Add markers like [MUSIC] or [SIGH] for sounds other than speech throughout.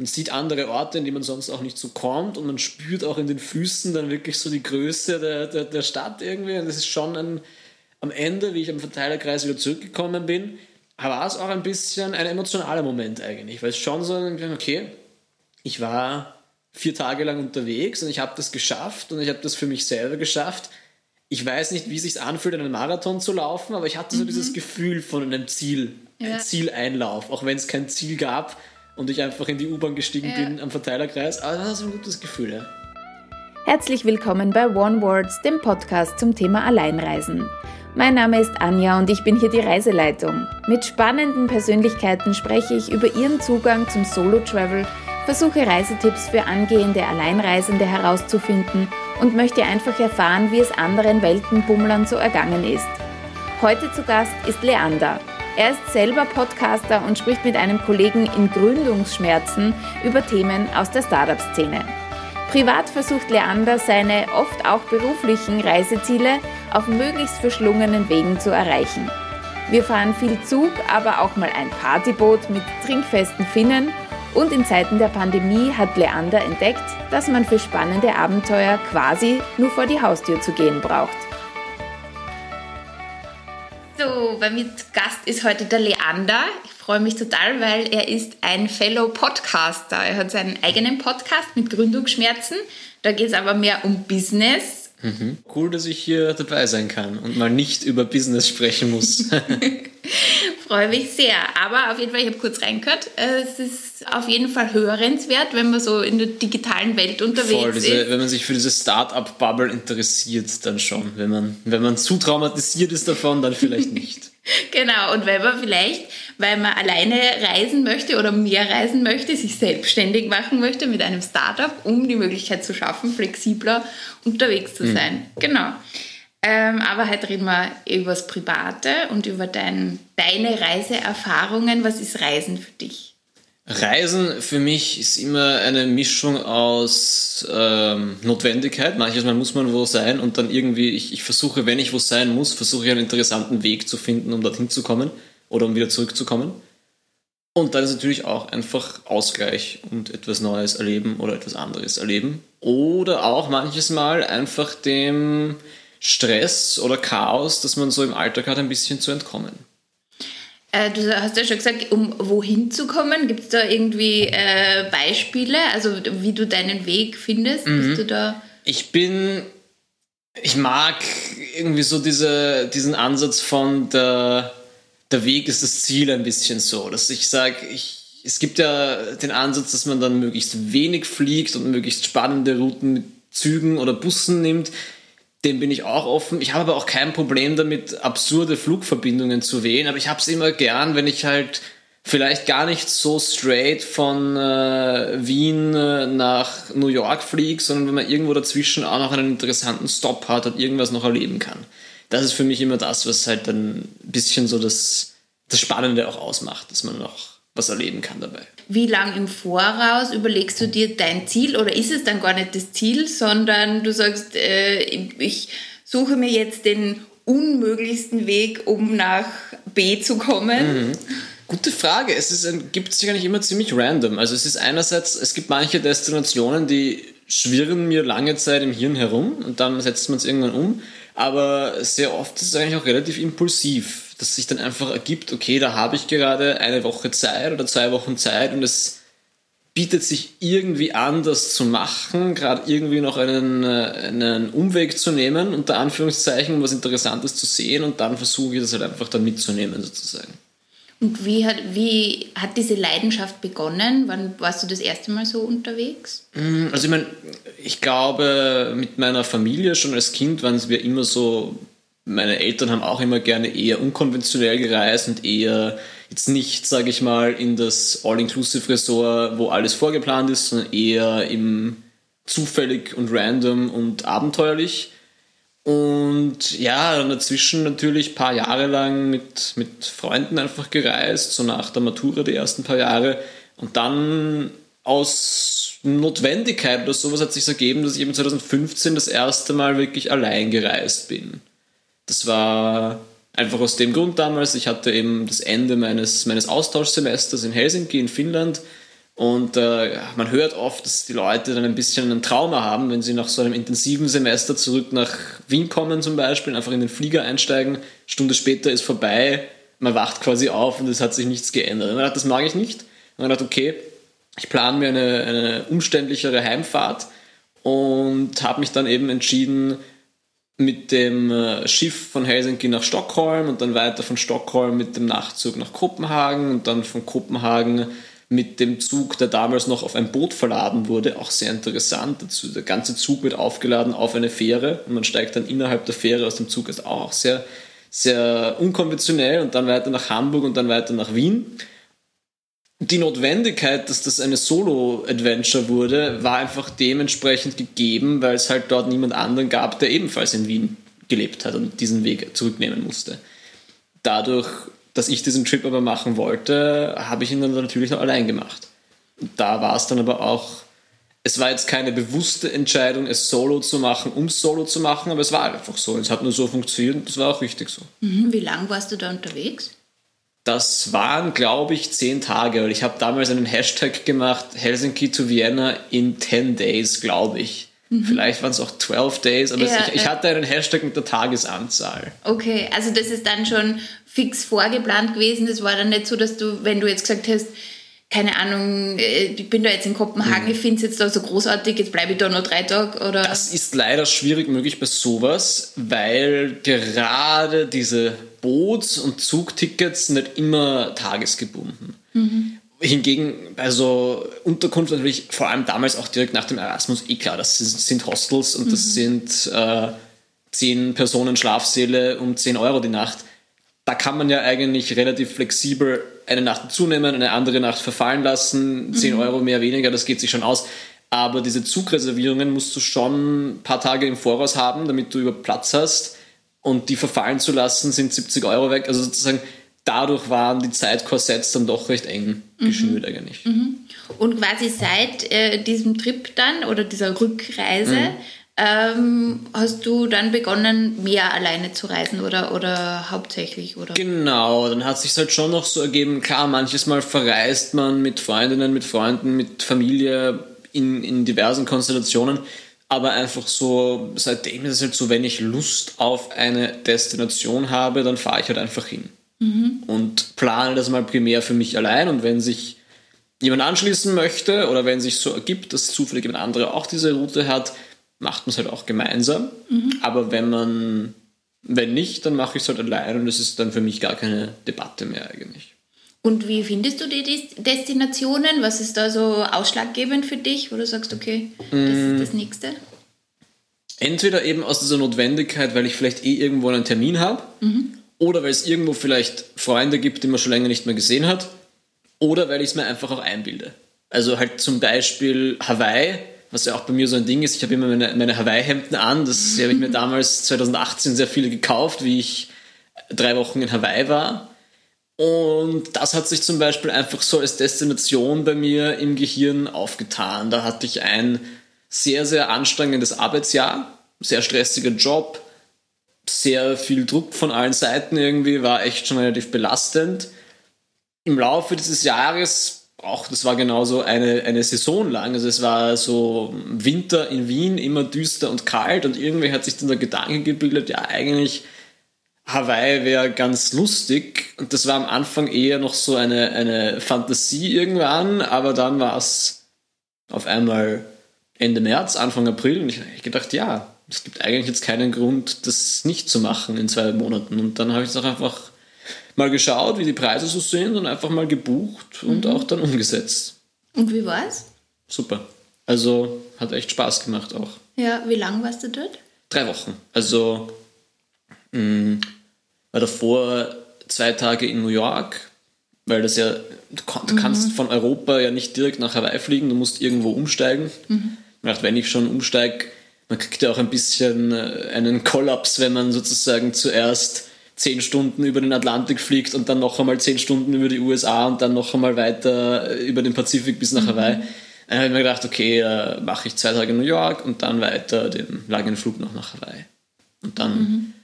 man sieht andere Orte, in die man sonst auch nicht so kommt und man spürt auch in den Füßen dann wirklich so die Größe der, der, der Stadt irgendwie. Und das ist schon ein, am Ende, wie ich am Verteilerkreis wieder zurückgekommen bin, war es auch ein bisschen ein emotionaler Moment eigentlich, weil es schon so, okay, ich war vier Tage lang unterwegs und ich habe das geschafft und ich habe das für mich selber geschafft. Ich weiß nicht, wie es sich anfühlt, einen Marathon zu laufen, aber ich hatte so mhm. dieses Gefühl von einem Ziel, ja. ein Zieleinlauf, auch wenn es kein Ziel gab und ich einfach in die U-Bahn gestiegen ja. bin am Verteilerkreis. Aber das war ein gutes Gefühl, ja. Herzlich willkommen bei One Words, dem Podcast zum Thema Alleinreisen. Mein Name ist Anja und ich bin hier die Reiseleitung. Mit spannenden Persönlichkeiten spreche ich über ihren Zugang zum Solo-Travel versuche Reisetipps für angehende Alleinreisende herauszufinden und möchte einfach erfahren, wie es anderen Weltenbummlern so ergangen ist. Heute zu Gast ist Leander. Er ist selber Podcaster und spricht mit einem Kollegen in Gründungsschmerzen über Themen aus der Startup-Szene. Privat versucht Leander seine oft auch beruflichen Reiseziele auf möglichst verschlungenen Wegen zu erreichen. Wir fahren viel Zug, aber auch mal ein Partyboot mit trinkfesten Finnen und in Zeiten der Pandemie hat Leander entdeckt, dass man für spannende Abenteuer quasi nur vor die Haustür zu gehen braucht. So, bei mir zu Gast ist heute der Leander. Ich freue mich total, weil er ist ein Fellow Podcaster. Er hat seinen eigenen Podcast mit Gründungsschmerzen. Da geht es aber mehr um Business Mhm. Cool, dass ich hier dabei sein kann und mal nicht über Business sprechen muss. [LAUGHS] Freue mich sehr. Aber auf jeden Fall, ich habe kurz reingehört, es ist auf jeden Fall hörenswert, wenn man so in der digitalen Welt unterwegs Voll, diese, ist. Wenn man sich für diese Start-up-Bubble interessiert, dann schon. Wenn man, wenn man zu traumatisiert ist davon, dann vielleicht nicht. [LAUGHS] genau, und wenn man vielleicht, weil man alleine reisen möchte oder mehr reisen möchte, sich selbstständig machen möchte mit einem Startup, um die Möglichkeit zu schaffen, flexibler unterwegs zu mhm. sein. Mhm. Genau. Ähm, aber heute reden wir über das Private und über dein, deine Reiseerfahrungen. Was ist Reisen für dich? Reisen für mich ist immer eine Mischung aus ähm, Notwendigkeit. Manches Mal muss man wo sein und dann irgendwie, ich, ich versuche, wenn ich wo sein muss, versuche ich einen interessanten Weg zu finden, um dorthin zu kommen oder um wieder zurückzukommen. Und dann ist natürlich auch einfach Ausgleich und etwas Neues erleben oder etwas anderes erleben. Oder auch manches Mal einfach dem Stress oder Chaos, das man so im Alltag hat, ein bisschen zu entkommen. Äh, du hast ja schon gesagt, um wohin zu kommen, gibt es da irgendwie äh, Beispiele, also wie du deinen Weg findest? Mhm. Bist du da? Ich bin, ich mag irgendwie so diese, diesen Ansatz von der, der Weg ist das Ziel ein bisschen so, dass ich sage, ich, es gibt ja den Ansatz, dass man dann möglichst wenig fliegt und möglichst spannende Routen mit Zügen oder Bussen nimmt dem bin ich auch offen. Ich habe aber auch kein Problem damit, absurde Flugverbindungen zu wählen, aber ich habe es immer gern, wenn ich halt vielleicht gar nicht so straight von äh, Wien äh, nach New York fliege, sondern wenn man irgendwo dazwischen auch noch einen interessanten Stop hat und irgendwas noch erleben kann. Das ist für mich immer das, was halt dann ein bisschen so das, das Spannende auch ausmacht, dass man noch was erleben kann dabei. Wie lange im Voraus überlegst du dir dein Ziel oder ist es dann gar nicht das Ziel, sondern du sagst, äh, ich suche mir jetzt den unmöglichsten Weg, um nach B zu kommen? Mhm. Gute Frage. Es ist gibt sich eigentlich immer ziemlich random. Also es ist einerseits, es gibt manche Destinationen, die schwirren mir lange Zeit im Hirn herum und dann setzt man es irgendwann um. Aber sehr oft ist es eigentlich auch relativ impulsiv dass sich dann einfach ergibt, okay, da habe ich gerade eine Woche Zeit oder zwei Wochen Zeit und es bietet sich irgendwie an, das zu machen, gerade irgendwie noch einen, äh, einen Umweg zu nehmen, unter Anführungszeichen, um was Interessantes zu sehen und dann versuche ich das halt einfach dann mitzunehmen sozusagen. Und wie hat, wie hat diese Leidenschaft begonnen? Wann warst du das erste Mal so unterwegs? Mm, also ich meine, ich glaube, mit meiner Familie schon als Kind waren wir immer so meine Eltern haben auch immer gerne eher unkonventionell gereist und eher jetzt nicht, sage ich mal, in das All-Inclusive-Resort, wo alles vorgeplant ist, sondern eher im zufällig und random und abenteuerlich. Und ja, dann dazwischen natürlich ein paar Jahre lang mit, mit Freunden einfach gereist, so nach der Matura die ersten paar Jahre. Und dann aus Notwendigkeit oder sowas hat sich ergeben, dass ich eben 2015 das erste Mal wirklich allein gereist bin. Das war einfach aus dem Grund damals, ich hatte eben das Ende meines, meines Austauschsemesters in Helsinki in Finnland Und äh, man hört oft, dass die Leute dann ein bisschen ein Trauma haben, wenn sie nach so einem intensiven Semester zurück nach Wien kommen zum Beispiel, einfach in den Flieger einsteigen, Stunde später ist vorbei, man wacht quasi auf und es hat sich nichts geändert. Und man dachte, das mag ich nicht. Und man dachte, okay, ich plane mir eine, eine umständlichere Heimfahrt und habe mich dann eben entschieden, mit dem äh, Schiff von Helsinki nach Stockholm und dann weiter von Stockholm mit dem Nachtzug nach Kopenhagen und dann von Kopenhagen mit dem Zug, der damals noch auf ein Boot verladen wurde, auch sehr interessant. Der ganze Zug wird aufgeladen auf eine Fähre und man steigt dann innerhalb der Fähre aus dem Zug. Ist auch sehr, sehr unkonventionell und dann weiter nach Hamburg und dann weiter nach Wien. Die Notwendigkeit, dass das eine Solo-Adventure wurde, war einfach dementsprechend gegeben, weil es halt dort niemand anderen gab, der ebenfalls in Wien gelebt hat und diesen Weg zurücknehmen musste. Dadurch dass ich diesen Trip aber machen wollte, habe ich ihn dann natürlich noch allein gemacht. Da war es dann aber auch, es war jetzt keine bewusste Entscheidung, es solo zu machen, um es solo zu machen, aber es war einfach so. Es hat nur so funktioniert und es war auch richtig so. Mhm, wie lange warst du da unterwegs? Das waren, glaube ich, zehn Tage. Und ich habe damals einen Hashtag gemacht, Helsinki to Vienna in 10 Days, glaube ich. Mhm. Vielleicht waren es auch 12 Days, aber ja, ich, ich, hatte einen Hashtag mit der Tagesanzahl. Okay, also das ist dann schon fix vorgeplant gewesen. Das war dann nicht so, dass du, wenn du jetzt gesagt hast, keine Ahnung, äh, ich bin da jetzt in Kopenhagen, mhm. ich finde es jetzt da so großartig, jetzt bleibe ich da noch drei Tage oder. Das ist leider schwierig möglich bei sowas, weil gerade diese Boots- und Zugtickets nicht immer tagesgebunden. Mhm. Hingegen bei so Unterkunft natürlich vor allem damals auch direkt nach dem Erasmus, eh klar, das sind Hostels und das mhm. sind äh, 10 Personen Schlafsäle um 10 Euro die Nacht. Da kann man ja eigentlich relativ flexibel eine Nacht zunehmen, eine andere Nacht verfallen lassen, 10 mhm. Euro mehr, weniger, das geht sich schon aus. Aber diese Zugreservierungen musst du schon ein paar Tage im Voraus haben, damit du über Platz hast. Und die verfallen zu lassen, sind 70 Euro weg. Also sozusagen dadurch waren die Zeitkorsetts dann doch recht eng mhm. geschnürt mhm. eigentlich. Mhm. Und quasi seit äh, diesem Trip dann oder dieser Rückreise mhm. Ähm, hast du dann begonnen, mehr alleine zu reisen oder, oder hauptsächlich? Oder? Genau, dann hat sich halt schon noch so ergeben, klar, manches Mal verreist man mit Freundinnen, mit Freunden, mit Familie in, in diversen Konstellationen. Aber einfach so, seitdem ist es halt so, wenn ich Lust auf eine Destination habe, dann fahre ich halt einfach hin mhm. und plane das mal primär für mich allein. Und wenn sich jemand anschließen möchte oder wenn sich so ergibt, dass zufällig jemand andere auch diese Route hat, macht man es halt auch gemeinsam. Mhm. Aber wenn man, wenn nicht, dann mache ich es halt allein und es ist dann für mich gar keine Debatte mehr eigentlich. Und wie findest du die Destinationen? Was ist da so ausschlaggebend für dich, wo du sagst, okay, das ist mm. das Nächste? Entweder eben aus dieser Notwendigkeit, weil ich vielleicht eh irgendwo einen Termin habe, mhm. Oder weil es irgendwo vielleicht Freunde gibt, die man schon länger nicht mehr gesehen hat. Oder weil ich es mir einfach auch einbilde. Also halt zum Beispiel Hawaii, was ja auch bei mir so ein Ding ist. Ich habe immer meine, meine Hawaii-Hemden an. Das habe ich mir damals 2018 sehr viele gekauft, wie ich drei Wochen in Hawaii war. Und das hat sich zum Beispiel einfach so als Destination bei mir im Gehirn aufgetan. Da hatte ich ein sehr, sehr anstrengendes Arbeitsjahr, sehr stressiger Job, sehr viel Druck von allen Seiten irgendwie, war echt schon relativ belastend. Im Laufe dieses Jahres, auch das war genauso eine, eine Saison lang, also es war so Winter in Wien, immer düster und kalt und irgendwie hat sich dann der Gedanke gebildet, ja eigentlich Hawaii wäre ganz lustig und das war am Anfang eher noch so eine, eine Fantasie irgendwann, aber dann war es auf einmal Ende März, Anfang April und ich habe gedacht, ja, es gibt eigentlich jetzt keinen Grund, das nicht zu machen in zwei Monaten. Und dann habe ich es auch einfach mal geschaut, wie die Preise so sind und einfach mal gebucht und mhm. auch dann umgesetzt. Und wie war es? Super. Also hat echt Spaß gemacht auch. Ja, wie lange warst du dort? Drei Wochen. Also mh, mm, war davor zwei Tage in New York, weil das ja, du, kannst mhm. von Europa ja nicht direkt nach Hawaii fliegen, du musst irgendwo umsteigen. Mhm. Ich dachte, wenn ich schon umsteige, man kriegt ja auch ein bisschen äh, einen Kollaps, wenn man sozusagen zuerst zehn Stunden über den Atlantik fliegt und dann noch einmal zehn Stunden über die USA und dann noch einmal weiter äh, über den Pazifik bis nach mhm. Hawaii. Dann habe ich mir gedacht, okay, äh, mache ich zwei Tage in New York und dann weiter den langen Flug noch nach Hawaii. Und dann mhm.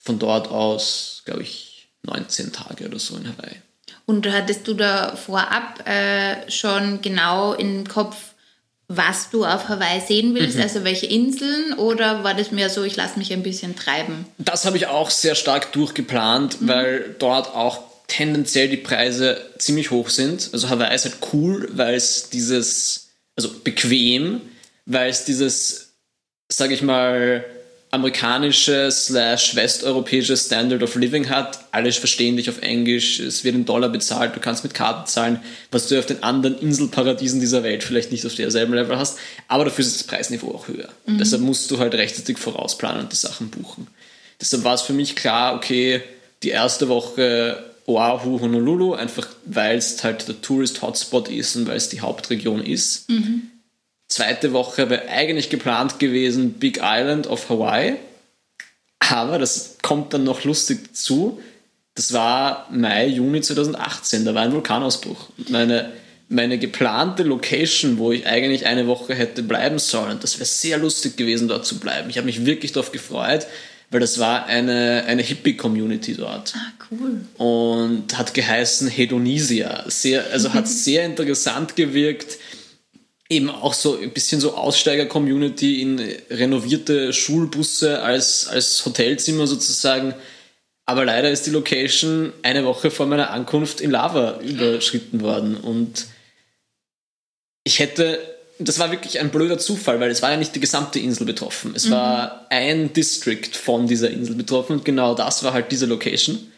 von dort aus, glaube ich, 19 Tage oder so in Hawaii. Und hattest du da vorab äh, schon genau im Kopf, was du auf Hawaii sehen willst, mhm. also welche Inseln, oder war das mehr so, ich lasse mich ein bisschen treiben? Das habe ich auch sehr stark durchgeplant, mhm. weil dort auch tendenziell die Preise ziemlich hoch sind. Also Hawaii ist halt cool, weil es dieses, also bequem, weil es dieses, sage ich mal, amerikanische slash westeuropäische Standard of Living hat. Alle verstehen dich auf Englisch, es wird in Dollar bezahlt, du kannst mit Karten zahlen, was du auf den anderen Inselparadiesen dieser Welt vielleicht nicht auf derselben Level hast. Aber dafür ist das Preisniveau auch höher. Mhm. Deshalb musst du halt rechtzeitig vorausplanen und die Sachen buchen. Deshalb war es für mich klar, okay, die erste Woche Oahu, Honolulu, einfach weil es halt der Tourist-Hotspot ist und weil es die Hauptregion ist. Mhm zweite Woche wäre eigentlich geplant gewesen Big Island of Hawaii. Aber das kommt dann noch lustig zu. Das war Mai, Juni 2018, da war ein Vulkanausbruch. Meine, meine geplante Location, wo ich eigentlich eine Woche hätte bleiben sollen, das wäre sehr lustig gewesen, dort zu bleiben. Ich habe mich wirklich darauf gefreut, weil das war eine, eine Hippie-Community dort. Ah, cool. Und hat geheißen Hedonisia. Sehr, also hat [LAUGHS] sehr interessant gewirkt eben auch so ein bisschen so Aussteiger-Community in renovierte Schulbusse als, als Hotelzimmer sozusagen. Aber leider ist die Location eine Woche vor meiner Ankunft in Lava überschritten worden. Und ich hätte, das war wirklich ein blöder Zufall, weil es war ja nicht die gesamte Insel betroffen. Es mhm. war ein District von dieser Insel betroffen und genau das war halt diese Location.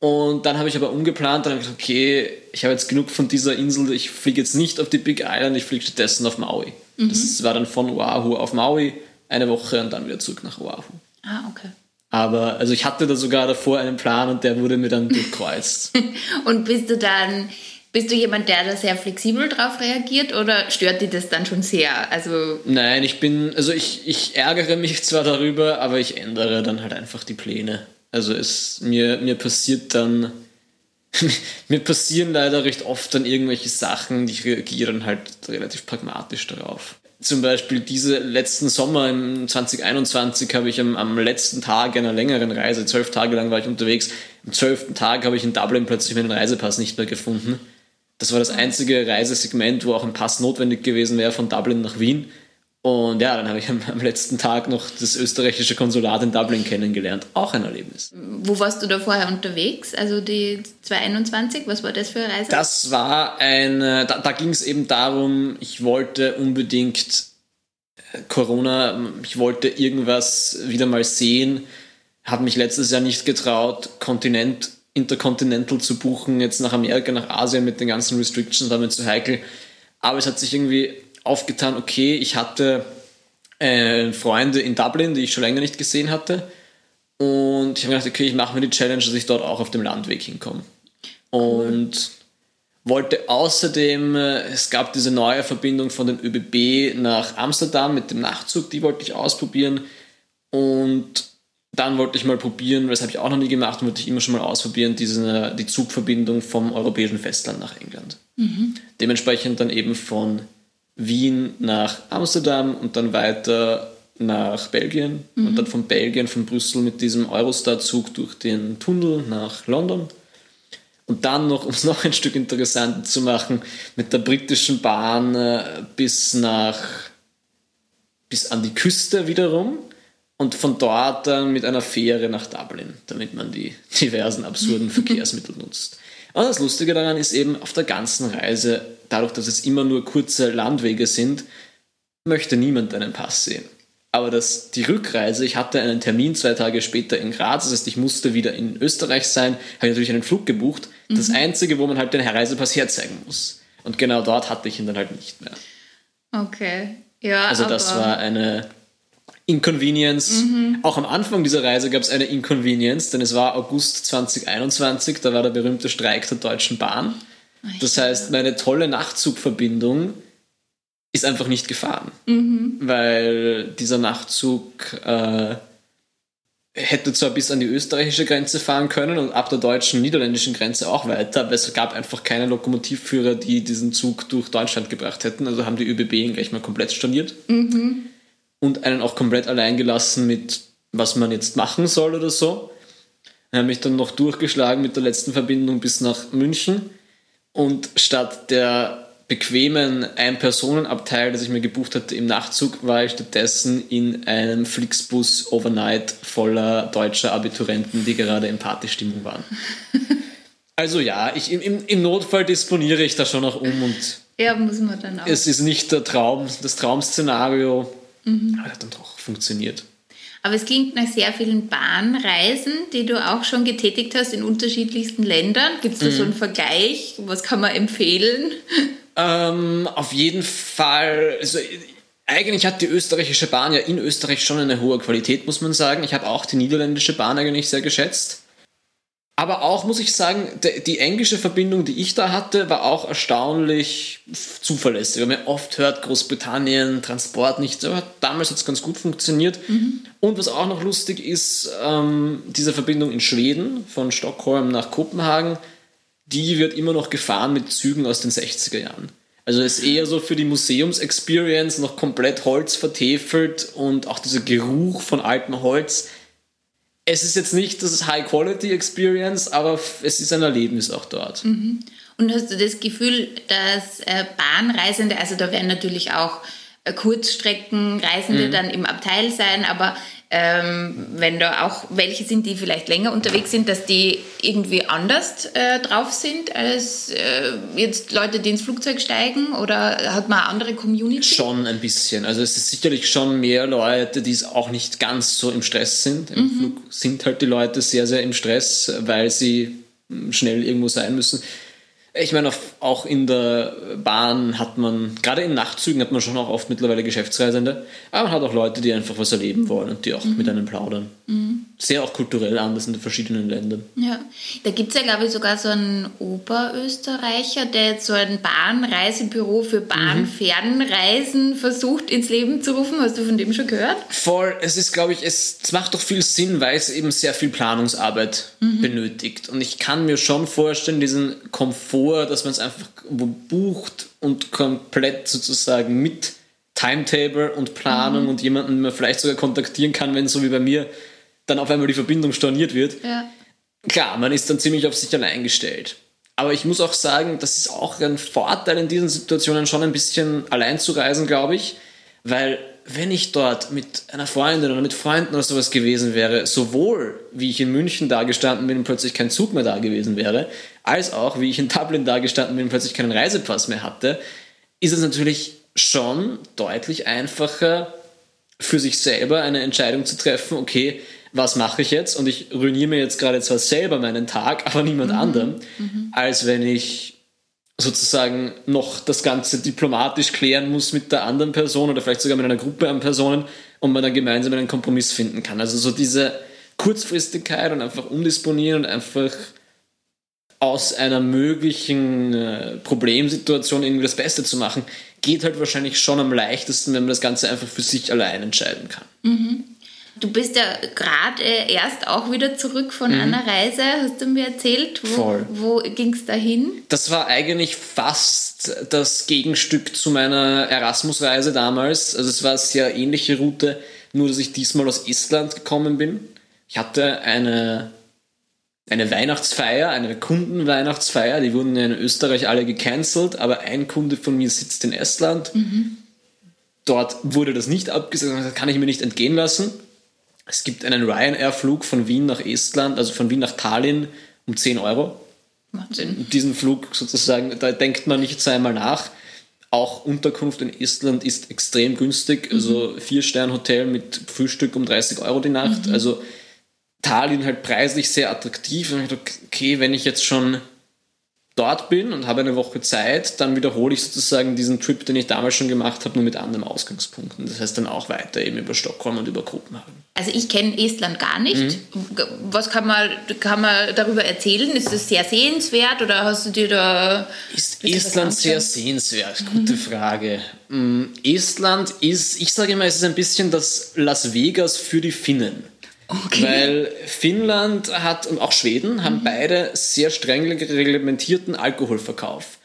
Und dann habe ich aber umgeplant, dann habe ich gesagt, okay, ich habe jetzt genug von dieser Insel, ich fliege jetzt nicht auf die Big Island, ich fliege stattdessen auf Maui. Mhm. Das war dann von Oahu auf Maui eine Woche und dann wieder zurück nach Oahu. Ah, okay. Aber also ich hatte da sogar davor einen Plan und der wurde mir dann [LAUGHS] durchkreuzt. und bist du dann, bist du jemand, der da sehr flexibel drauf reagiert oder stört dich das dann schon sehr? Also Nein, ich bin, also ich, ich ärgere mich zwar darüber, aber ich ändere dann halt einfach die Pläne. Also es, mir, mir passiert dann, [LAUGHS] mir passieren leider recht oft dann irgendwelche Sachen, die ich reagiere dann halt relativ pragmatisch darauf. Zum Beispiel diese letzten Sommer im 2021 habe ich am, am letzten Tag einer längeren Reise, zwölf Tage lang war ich unterwegs, am zwölften Tag habe ich in Dublin plötzlich meinen Reisepass nicht mehr gefunden. Das war das einzige Reisesegment, wo auch ein Pass notwendig gewesen wäre von Dublin nach Wien. Und ja, dann habe ich am, am, letzten Tag noch das österreichische Konsulat in Dublin kennengelernt. Auch ein Erlebnis. Wo warst du da vorher unterwegs? Also die 221, was war das für eine Reise? Das war ein, da, da ging es eben darum, ich wollte unbedingt äh, Corona, ich wollte irgendwas wieder mal sehen, habe mich letztes Jahr nicht getraut, Kontinent, Intercontinental zu buchen, jetzt nach Amerika, nach Asien mit den ganzen Restrictions, damit zu heikel. Aber es hat sich irgendwie aufgetan, okay, ich hatte äh, Freunde in Dublin, die ich schon länger nicht gesehen hatte. Und ich habe gedacht, okay, ich mache mir die Challenge, dass ich dort auch auf dem Landweg hinkomme. Und wollte außerdem, äh, es gab diese neue Verbindung von den ÖBB nach Amsterdam mit dem Nachtzug, die wollte ich ausprobieren. Und dann wollte ich mal probieren, das habe ich auch noch nie gemacht, wollte ich immer schon mal ausprobieren, diese, die Zugverbindung vom europäischen Festland nach England. Mhm. Dementsprechend dann eben von Wien nach Amsterdam und dann weiter nach Belgien mhm. und dann von Belgien, von Brüssel mit diesem Eurostar-Zug durch den Tunnel nach London. Und dann noch, [LAUGHS] um es noch ein Stück interessanter zu machen, mit der britischen Bahn äh, bis nach bis an die Küste wiederum und von dort dann mit einer Fähre nach Dublin, damit man die [LAUGHS] diversen absurden [LAUGHS] Verkehrsmittel nutzt. Und das Lustige daran ist eben, auf der ganzen Reise, dadurch, dass es immer nur kurze Landwege sind, möchte niemand einen Pass sehen. Aber das, die Rückreise, ich hatte einen Termin zwei Tage später in Graz, das heißt, ich musste wieder in Österreich sein, habe natürlich einen Flug gebucht. Mhm. Das Einzige, wo man halt den Reisepass herzeigen muss. Und genau dort hatte ich ihn dann halt nicht mehr. Okay. Ja, also das war eine Inconvenience. Mhm. Auch am Anfang dieser Reise gab es eine Inconvenience, denn es war August 2021, da war der berühmte Streik der Deutschen Bahn. Das heißt, meine tolle Nachtzugverbindung ist einfach nicht gefahren, mhm. weil dieser Nachtzug äh, hätte zwar bis an die österreichische Grenze fahren können und ab der deutschen, niederländischen Grenze auch weiter, aber es gab einfach keine Lokomotivführer, die diesen Zug durch Deutschland gebracht hätten. Also haben die ÖBB ihn gleich mal komplett storniert. Mhm und einen auch komplett allein gelassen mit, was man jetzt machen soll oder so. Ich habe mich dann noch durchgeschlagen mit der letzten Verbindung bis nach München. Und statt der bequemen Ein-Personen-Abteil, das ich mir gebucht hatte im Nachtzug, war ich stattdessen in einem Flixbus overnight voller deutscher Abiturienten, die gerade in Partystimmung waren. [LAUGHS] also ja, ich, im, im Notfall disponiere ich da schon auch um und ja, muss man dann auch. es ist nicht der Traum, das Traumszenario, mhm. aber hat dann doch funktioniert. Aber es klingt nach sehr vielen Bahnreisen, die du auch schon getätigt hast in unterschiedlichsten Ländern. Gibt es da mhm. so einen Vergleich? Was kann man empfehlen? Ähm, auf jeden Fall. Also, eigentlich hat die österreichische Bahn ja in Österreich schon eine hohe Qualität, muss man sagen. Ich habe auch die niederländische Bahn eigentlich sehr geschätzt. Aber auch, muss ich sagen, die englische Verbindung, die ich da hatte, war auch erstaunlich zuverlässig. Wenn man oft hört, Großbritannien, Transport nicht, aber damals hat es ganz gut funktioniert. Mhm. Und was auch noch lustig ist, ähm, diese Verbindung in Schweden, von Stockholm nach Kopenhagen, die wird immer noch gefahren mit Zügen aus den 60er Jahren. Also ist eher so für die Museumsexperience noch komplett Holz vertefelt und auch dieser Geruch von altem Holz. Es ist jetzt nicht das High-Quality-Experience, aber es ist ein Erlebnis auch dort. Mhm. Und hast du das Gefühl, dass äh, Bahnreisende, also da werden natürlich auch äh, Kurzstreckenreisende mhm. dann im Abteil sein, aber ähm, wenn da auch welche sind, die vielleicht länger unterwegs sind, dass die irgendwie anders äh, drauf sind als äh, jetzt Leute, die ins Flugzeug steigen? Oder hat man eine andere Community? Schon ein bisschen. Also es ist sicherlich schon mehr Leute, die es auch nicht ganz so im Stress sind. Im mhm. Flug sind halt die Leute sehr, sehr im Stress, weil sie schnell irgendwo sein müssen. Ich meine, auch in der Bahn hat man, gerade in Nachtzügen hat man schon auch oft mittlerweile Geschäftsreisende, aber man hat auch Leute, die einfach was erleben wollen und die auch mhm. mit einem plaudern. Mhm. Sehr auch kulturell anders in den verschiedenen Ländern. Ja, da gibt es ja, glaube ich, sogar so einen Oberösterreicher, der jetzt so ein Bahnreisebüro für Bahnfernreisen mhm. versucht ins Leben zu rufen. Hast du von dem schon gehört? Voll. Es ist, glaube ich, es, es macht doch viel Sinn, weil es eben sehr viel Planungsarbeit mhm. benötigt. Und ich kann mir schon vorstellen, diesen Komfort vor, dass man es einfach bucht und komplett sozusagen mit Timetable und Planung mhm. und jemanden man vielleicht sogar kontaktieren kann, wenn so wie bei mir dann auf einmal die Verbindung storniert wird. Ja. Klar, man ist dann ziemlich auf sich allein gestellt. Aber ich muss auch sagen, das ist auch ein Vorteil in diesen Situationen schon ein bisschen allein zu reisen, glaube ich, weil wenn ich dort mit einer Freundin oder mit Freunden oder sowas gewesen wäre, sowohl wie ich in München da gestanden bin und plötzlich kein Zug mehr da gewesen wäre, als auch wie ich in Dublin da gestanden bin und plötzlich keinen Reisepass mehr hatte, ist es natürlich schon deutlich einfacher für sich selber eine Entscheidung zu treffen, okay, was mache ich jetzt? Und ich ruiniere mir jetzt gerade zwar selber meinen Tag, aber niemand mhm. anderem, mhm. als wenn ich sozusagen noch das Ganze diplomatisch klären muss mit der anderen Person oder vielleicht sogar mit einer Gruppe an Personen und man dann gemeinsam einen Kompromiss finden kann. Also so diese Kurzfristigkeit und einfach umdisponieren und einfach aus einer möglichen äh, Problemsituation irgendwie das Beste zu machen, geht halt wahrscheinlich schon am leichtesten, wenn man das Ganze einfach für sich allein entscheiden kann. Mhm. Du bist ja gerade äh, erst auch wieder zurück von mhm. einer Reise, hast du mir erzählt. Wo, Voll. Wo ging es dahin? Das war eigentlich fast das Gegenstück zu meiner Erasmus-Reise damals. Also es war eine sehr ähnliche Route, nur dass ich diesmal aus Estland gekommen bin. Ich hatte eine, eine Weihnachtsfeier, eine Kundenweihnachtsfeier. Die wurden in Österreich alle gecancelt, aber ein Kunde von mir sitzt in Estland. Mhm. Dort wurde das nicht abgesagt, das kann ich mir nicht entgehen lassen. Es gibt einen Ryanair-Flug von Wien nach Estland, also von Wien nach Tallinn um 10 Euro. Wahnsinn. Diesen Flug sozusagen, da denkt man nicht zweimal nach. Auch Unterkunft in Estland ist extrem günstig. Mhm. Also Vier-Stern-Hotel mit Frühstück um 30 Euro die Nacht. Mhm. Also Tallinn halt preislich sehr attraktiv. Und ich dachte, okay, wenn ich jetzt schon dort bin und habe eine Woche Zeit, dann wiederhole ich sozusagen diesen Trip, den ich damals schon gemacht habe, nur mit anderen Ausgangspunkten. Das heißt dann auch weiter eben über Stockholm und über Kopenhagen. Also ich kenne Estland gar nicht. Mhm. Was kann man, kann man darüber erzählen? Ist es sehr sehenswert oder hast du dir da... Ist Estland sehr sehenswert? Gute mhm. Frage. Mm, Estland ist, ich sage immer, es ist ein bisschen das Las Vegas für die Finnen. Okay. Weil Finnland hat und auch Schweden haben mhm. beide sehr streng reglementierten Alkoholverkauf.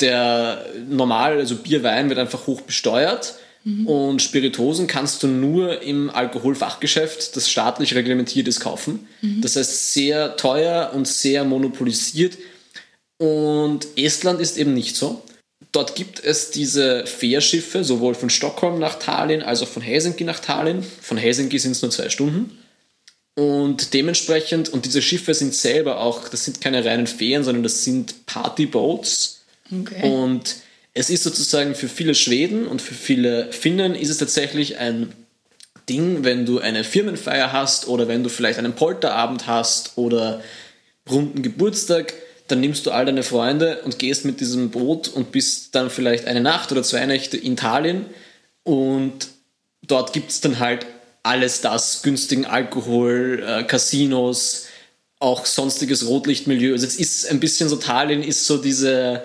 Der normal, also Bier, Wein wird einfach hoch besteuert Mhm. Und Spiritosen kannst du nur im Alkoholfachgeschäft, das staatlich reglementiert ist, kaufen. Mhm. Das heißt, sehr teuer und sehr monopolisiert. Und Estland ist eben nicht so. Dort gibt es diese Fährschiffe, sowohl von Stockholm nach Tallinn als auch von Helsinki nach Tallinn. Von Helsinki sind es nur zwei Stunden. Und dementsprechend, und diese Schiffe sind selber auch, das sind keine reinen Fähren, sondern das sind Partyboats. Okay. Und es ist sozusagen für viele Schweden und für viele Finnen ist es tatsächlich ein Ding, wenn du eine Firmenfeier hast oder wenn du vielleicht einen Polterabend hast oder runden Geburtstag, dann nimmst du all deine Freunde und gehst mit diesem Boot und bist dann vielleicht eine Nacht oder zwei Nächte in Tallinn und dort gibt es dann halt alles das, günstigen Alkohol, äh, Casinos, auch sonstiges Rotlichtmilieu. Also es ist ein bisschen so, Tallinn ist so diese,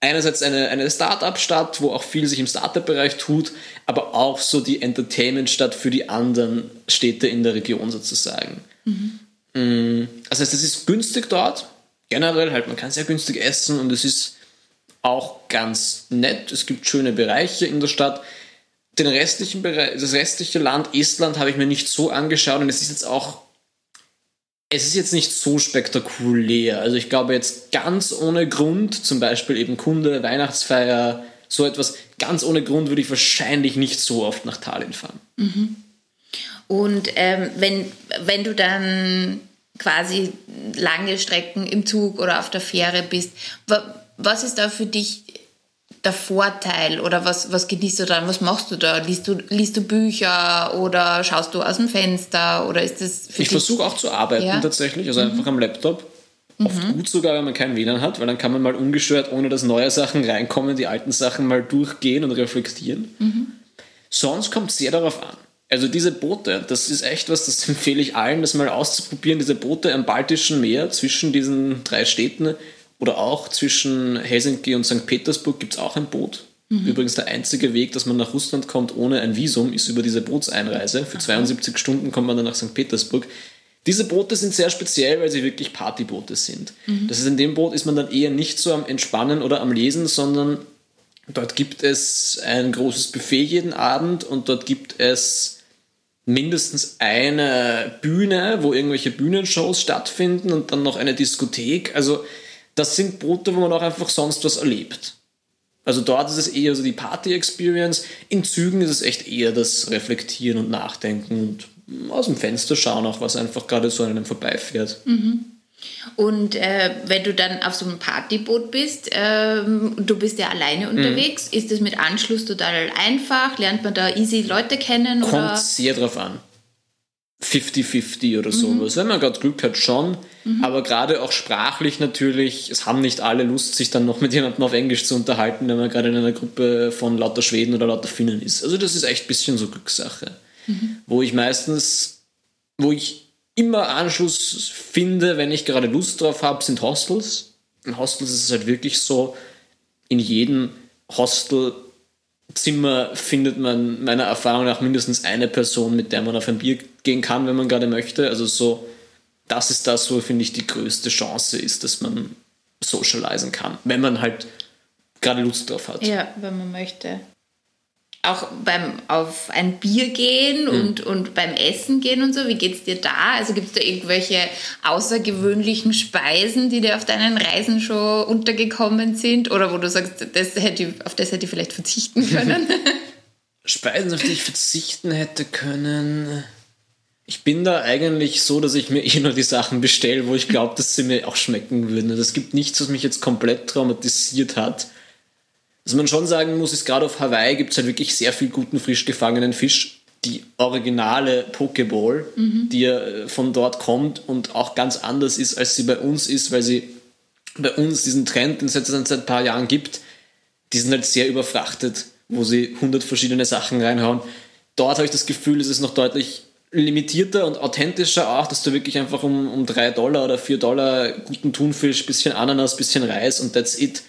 einerseits eine, eine Start-up-Stadt, wo auch viel sich im Start-up-Bereich tut, aber auch so die Entertainment-Stadt für die anderen Städte in der Region sozusagen. Mhm. Mm, das heißt, es ist günstig dort, generell halt, man kann sehr günstig essen und es ist auch ganz nett. Es gibt schöne Bereiche in der Stadt den restlichen Bereich, das restliche Land Estland habe ich mir nicht so angeschaut und es ist jetzt auch, es ist jetzt nicht so spektakulär. Also ich glaube jetzt ganz ohne Grund, zum Beispiel eben Kunde, Weihnachtsfeier, so etwas, ganz ohne Grund würde ich wahrscheinlich nicht so oft nach Tallinn fahren. Mhm. Und ähm, wenn, wenn du dann quasi lange Strecken im Zug oder auf der Fähre bist, was ist da für dich der Vorteil oder was, was genießt du dann? Was machst du da? Liest du, liest du Bücher oder schaust du aus dem Fenster oder ist das für Ich versuche auch zu arbeiten ja? tatsächlich, also mhm. einfach am Laptop. Oft mhm. gut sogar, wenn man kein WLAN hat, weil dann kann man mal ungestört, ohne dass neue Sachen reinkommen, die alten Sachen mal durchgehen und reflektieren. Mhm. Sonst kommt es sehr darauf an. Also diese Boote, das ist echt was, das [LAUGHS] empfehle ich allen, das mal auszuprobieren. Diese Boote am Baltischen Meer zwischen diesen drei Städten, oder auch zwischen Helsinki und St. Petersburg gibt es auch ein Boot. Mhm. Übrigens der einzige Weg, dass man nach Russland kommt ohne ein Visum, ist über diese Bootseinreise. Für 72 Stunden kommt man dann nach St. Petersburg. Diese Boote sind sehr speziell, weil sie wirklich Partyboote sind. Mhm. Das heißt, in dem Boot ist man dann eher nicht so am Entspannen oder am Lesen, sondern dort gibt es ein großes Buffet jeden Abend und dort gibt es mindestens eine Bühne, wo irgendwelche Bühnenshows stattfinden und dann noch eine Diskothek. Also das sind Boote, wo man auch einfach sonst was erlebt. Also dort ist es eher so die Party-Experience. In Zügen ist es echt eher das Reflektieren und Nachdenken und aus dem Fenster schauen, auch was einfach gerade so an einem vorbeifährt. Mhm. Und äh, wenn du dann auf so einem Partyboot bist, ähm, du bist ja alleine mhm. unterwegs, mhm. ist das mit Anschluss total einfach? Lernt man da easy Leute kennen? Kommt oder? sehr drauf an. 50-50 oder sowas. Mhm. Wenn man gerade Glück hat, schon. Mhm. Aber gerade auch sprachlich natürlich, es haben nicht alle Lust, sich dann noch mit jemandem auf Englisch zu unterhalten, wenn man gerade in einer Gruppe von lauter Schweden oder lauter Finnen ist. Also das ist echt ein bisschen so Glückssache. Mhm. Wo ich meistens, wo ich immer Anschluss finde, wenn ich gerade Lust drauf habe, sind Hostels. In Hostels ist es halt wirklich so, in jedem Hostel Zimmer findet man meiner Erfahrung nach mindestens eine Person, mit der man auf ein Bier gehen kann, wenn man gerade möchte. Also so, das ist das, wo finde ich die größte Chance ist, dass man socialisen kann, wenn man halt gerade Lust drauf hat. Ja, wenn man möchte auch beim auf ein Bier gehen mhm. und, und beim Essen gehen und so, wie geht es dir da? Also gibt es da irgendwelche außergewöhnlichen Speisen, die dir auf deinen Reisen schon untergekommen sind? Oder wo du sagst, das hätte, auf das hätte ich vielleicht verzichten [LAUGHS] können? Speisen, auf die ich verzichten hätte können. Ich bin da eigentlich so, dass ich mir [LAUGHS] eh nur die Sachen bestelle, wo ich glaube, dass sie mir auch schmecken würden. Es gibt nichts, was mich jetzt komplett traumatisiert hat. Was man schon sagen muss, ist gerade auf Hawaii gibt es halt wirklich sehr viel guten, frisch gefangenen Fisch. Die originale Pokeball, mhm. die ja äh, von dort kommt und auch ganz anders ist, als sie bei uns ist, weil sie bei uns diesen Trend, den es jetzt seit ein paar Jahren gibt, die sind halt sehr überfrachtet, wo sie 100 verschiedene Sachen reinhauen. Dort habe ich das Gefühl, es ist noch deutlich limitierter und authentischer auch, dass du wirklich einfach um, um 3 Dollar oder 4 Dollar guten Thunfisch, bisschen Ananas, bisschen Reis und that's it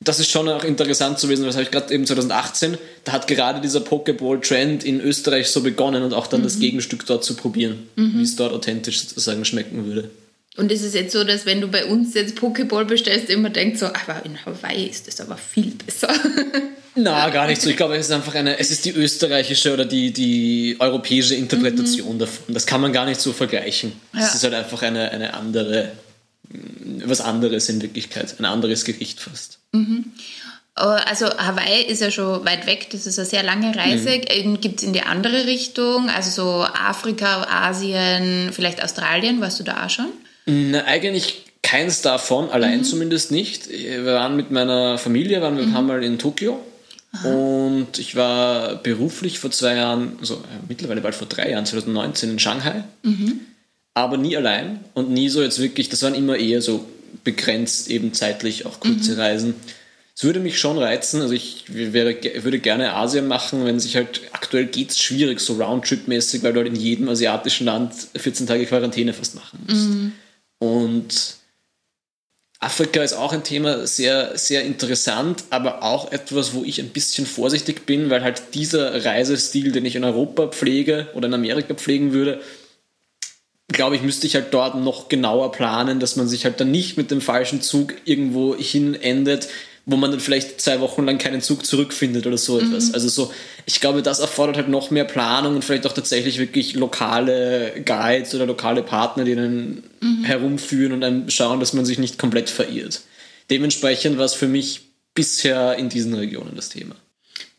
das ist schon auch interessant zu wissen, das habe ich gerade eben 2018, da hat gerade dieser Pokeball-Trend in Österreich so begonnen und auch dann mhm. das Gegenstück dort zu probieren, mhm. wie es dort authentisch sozusagen schmecken würde. Und ist es jetzt so, dass wenn du bei uns jetzt Pokéball bestellst, immer denkst so, aber in Hawaii ist das aber viel besser. [LAUGHS] Na, gar nicht so. Ich glaube, es ist einfach eine, es ist die österreichische oder die, die europäische Interpretation mhm. davon. Das kann man gar nicht so vergleichen. Ja. Es ist halt einfach eine, eine andere, was anderes in Wirklichkeit, ein anderes Gericht fast. Mhm. Äh, also Hawaii ist ja schon weit weg, das ist eine sehr lange Reise. Mhm. Gibt es in die andere Richtung, also so Afrika, Asien, vielleicht Australien, warst du da auch schon? Na, eigentlich keins davon, allein mhm. zumindest nicht. Wir waren mit meiner Familie, waren wir mhm. ein paar Mal in Tokio. Aha. Und ich war beruflich vor zwei Jahren, also äh, mittlerweile bald vor drei Jahren, 2019 in Shanghai. Mhm. Aber nie allein und nie so jetzt wirklich, das waren immer eher so begrenzt, eben zeitlich auch kurze mhm. Reisen. Es würde mich schon reizen, also ich wäre, würde gerne Asien machen, wenn sich halt aktuell geht es schwierig, so Roundtrip-mäßig, weil du halt in jedem asiatischen Land 14 Tage Quarantäne fast machen musst. Mhm. Und Afrika ist auch ein Thema sehr, sehr interessant, aber auch etwas, wo ich ein bisschen vorsichtig bin, weil halt dieser Reisestil, den ich in Europa pflege oder in Amerika pflegen würde, glaube ich, müsste ich halt dort noch genauer planen, dass man sich halt dann nicht mit dem falschen Zug irgendwo hin endet, wo man dann vielleicht zwei Wochen lang keinen Zug zurückfindet oder so mhm. etwas. Also so, ich glaube, das erfordert halt noch mehr Planung und vielleicht auch tatsächlich wirklich lokale Guides oder lokale Partner, die einen mhm. herumführen und dann schauen, dass man sich nicht komplett verirrt. Dementsprechend war es für mich bisher in diesen Regionen das Thema.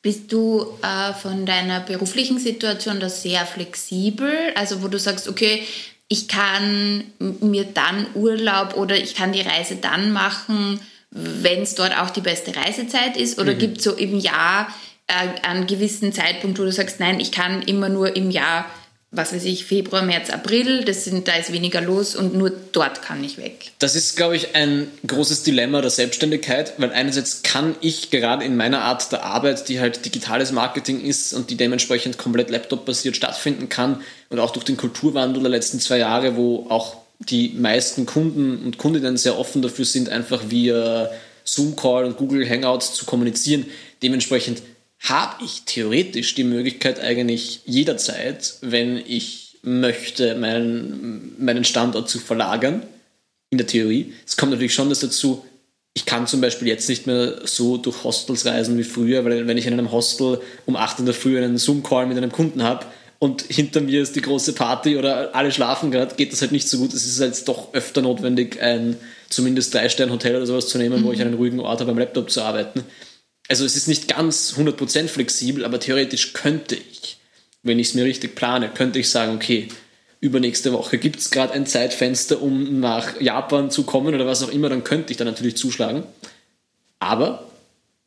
Bist du äh, von deiner beruflichen Situation da sehr flexibel? Also wo du sagst, okay, ich kann mir dann Urlaub oder ich kann die Reise dann machen, wenn es dort auch die beste Reisezeit ist? Oder mhm. gibt es so im Jahr äh, einen gewissen Zeitpunkt, wo du sagst, nein, ich kann immer nur im Jahr, was weiß ich, Februar, März, April, das sind, da ist weniger los und nur dort kann ich weg? Das ist, glaube ich, ein großes Dilemma der Selbstständigkeit, weil einerseits kann ich gerade in meiner Art der Arbeit, die halt digitales Marketing ist und die dementsprechend komplett laptop-basiert stattfinden kann und auch durch den Kulturwandel der letzten zwei Jahre, wo auch die meisten Kunden und Kundinnen sehr offen dafür sind, einfach via Zoom-Call und Google Hangouts zu kommunizieren. Dementsprechend habe ich theoretisch die Möglichkeit eigentlich jederzeit, wenn ich möchte, meinen, meinen Standort zu verlagern. In der Theorie. Es kommt natürlich schon das dazu, ich kann zum Beispiel jetzt nicht mehr so durch Hostels reisen wie früher, weil wenn ich in einem Hostel um 8 in der Früh einen Zoom-Call mit einem Kunden habe, und hinter mir ist die große Party oder alle schlafen gerade, geht das halt nicht so gut. Es ist halt doch öfter notwendig, ein zumindest Drei-Stern-Hotel oder sowas zu nehmen, mhm. wo ich einen ruhigen Ort habe, am Laptop zu arbeiten. Also es ist nicht ganz 100% flexibel, aber theoretisch könnte ich, wenn ich es mir richtig plane, könnte ich sagen, okay, übernächste Woche gibt es gerade ein Zeitfenster, um nach Japan zu kommen oder was auch immer, dann könnte ich da natürlich zuschlagen. Aber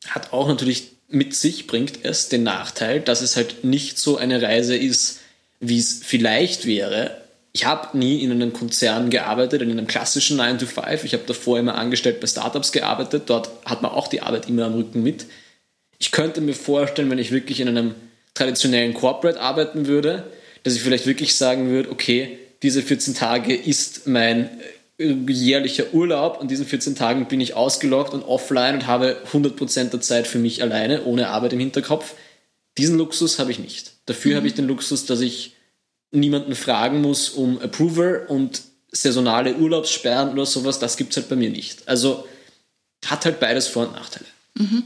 hat auch natürlich mit sich bringt es den Nachteil, dass es halt nicht so eine Reise ist, wie es vielleicht wäre. Ich habe nie in einem Konzern gearbeitet, in einem klassischen 9 to 5. Ich habe davor immer angestellt bei Startups gearbeitet. Dort hat man auch die Arbeit immer am Rücken mit. Ich könnte mir vorstellen, wenn ich wirklich in einem traditionellen Corporate arbeiten würde, dass ich vielleicht wirklich sagen würde, okay, diese 14 Tage ist mein jährlicher Urlaub. An diesen 14 Tagen bin ich ausgeloggt und offline und habe 100% der Zeit für mich alleine, ohne Arbeit im Hinterkopf. Diesen Luxus habe ich nicht. Dafür mhm. habe ich den Luxus, dass ich niemanden fragen muss um Approval und saisonale Urlaubssperren oder sowas. Das gibt es halt bei mir nicht. Also hat halt beides Vor- und Nachteile. Mhm.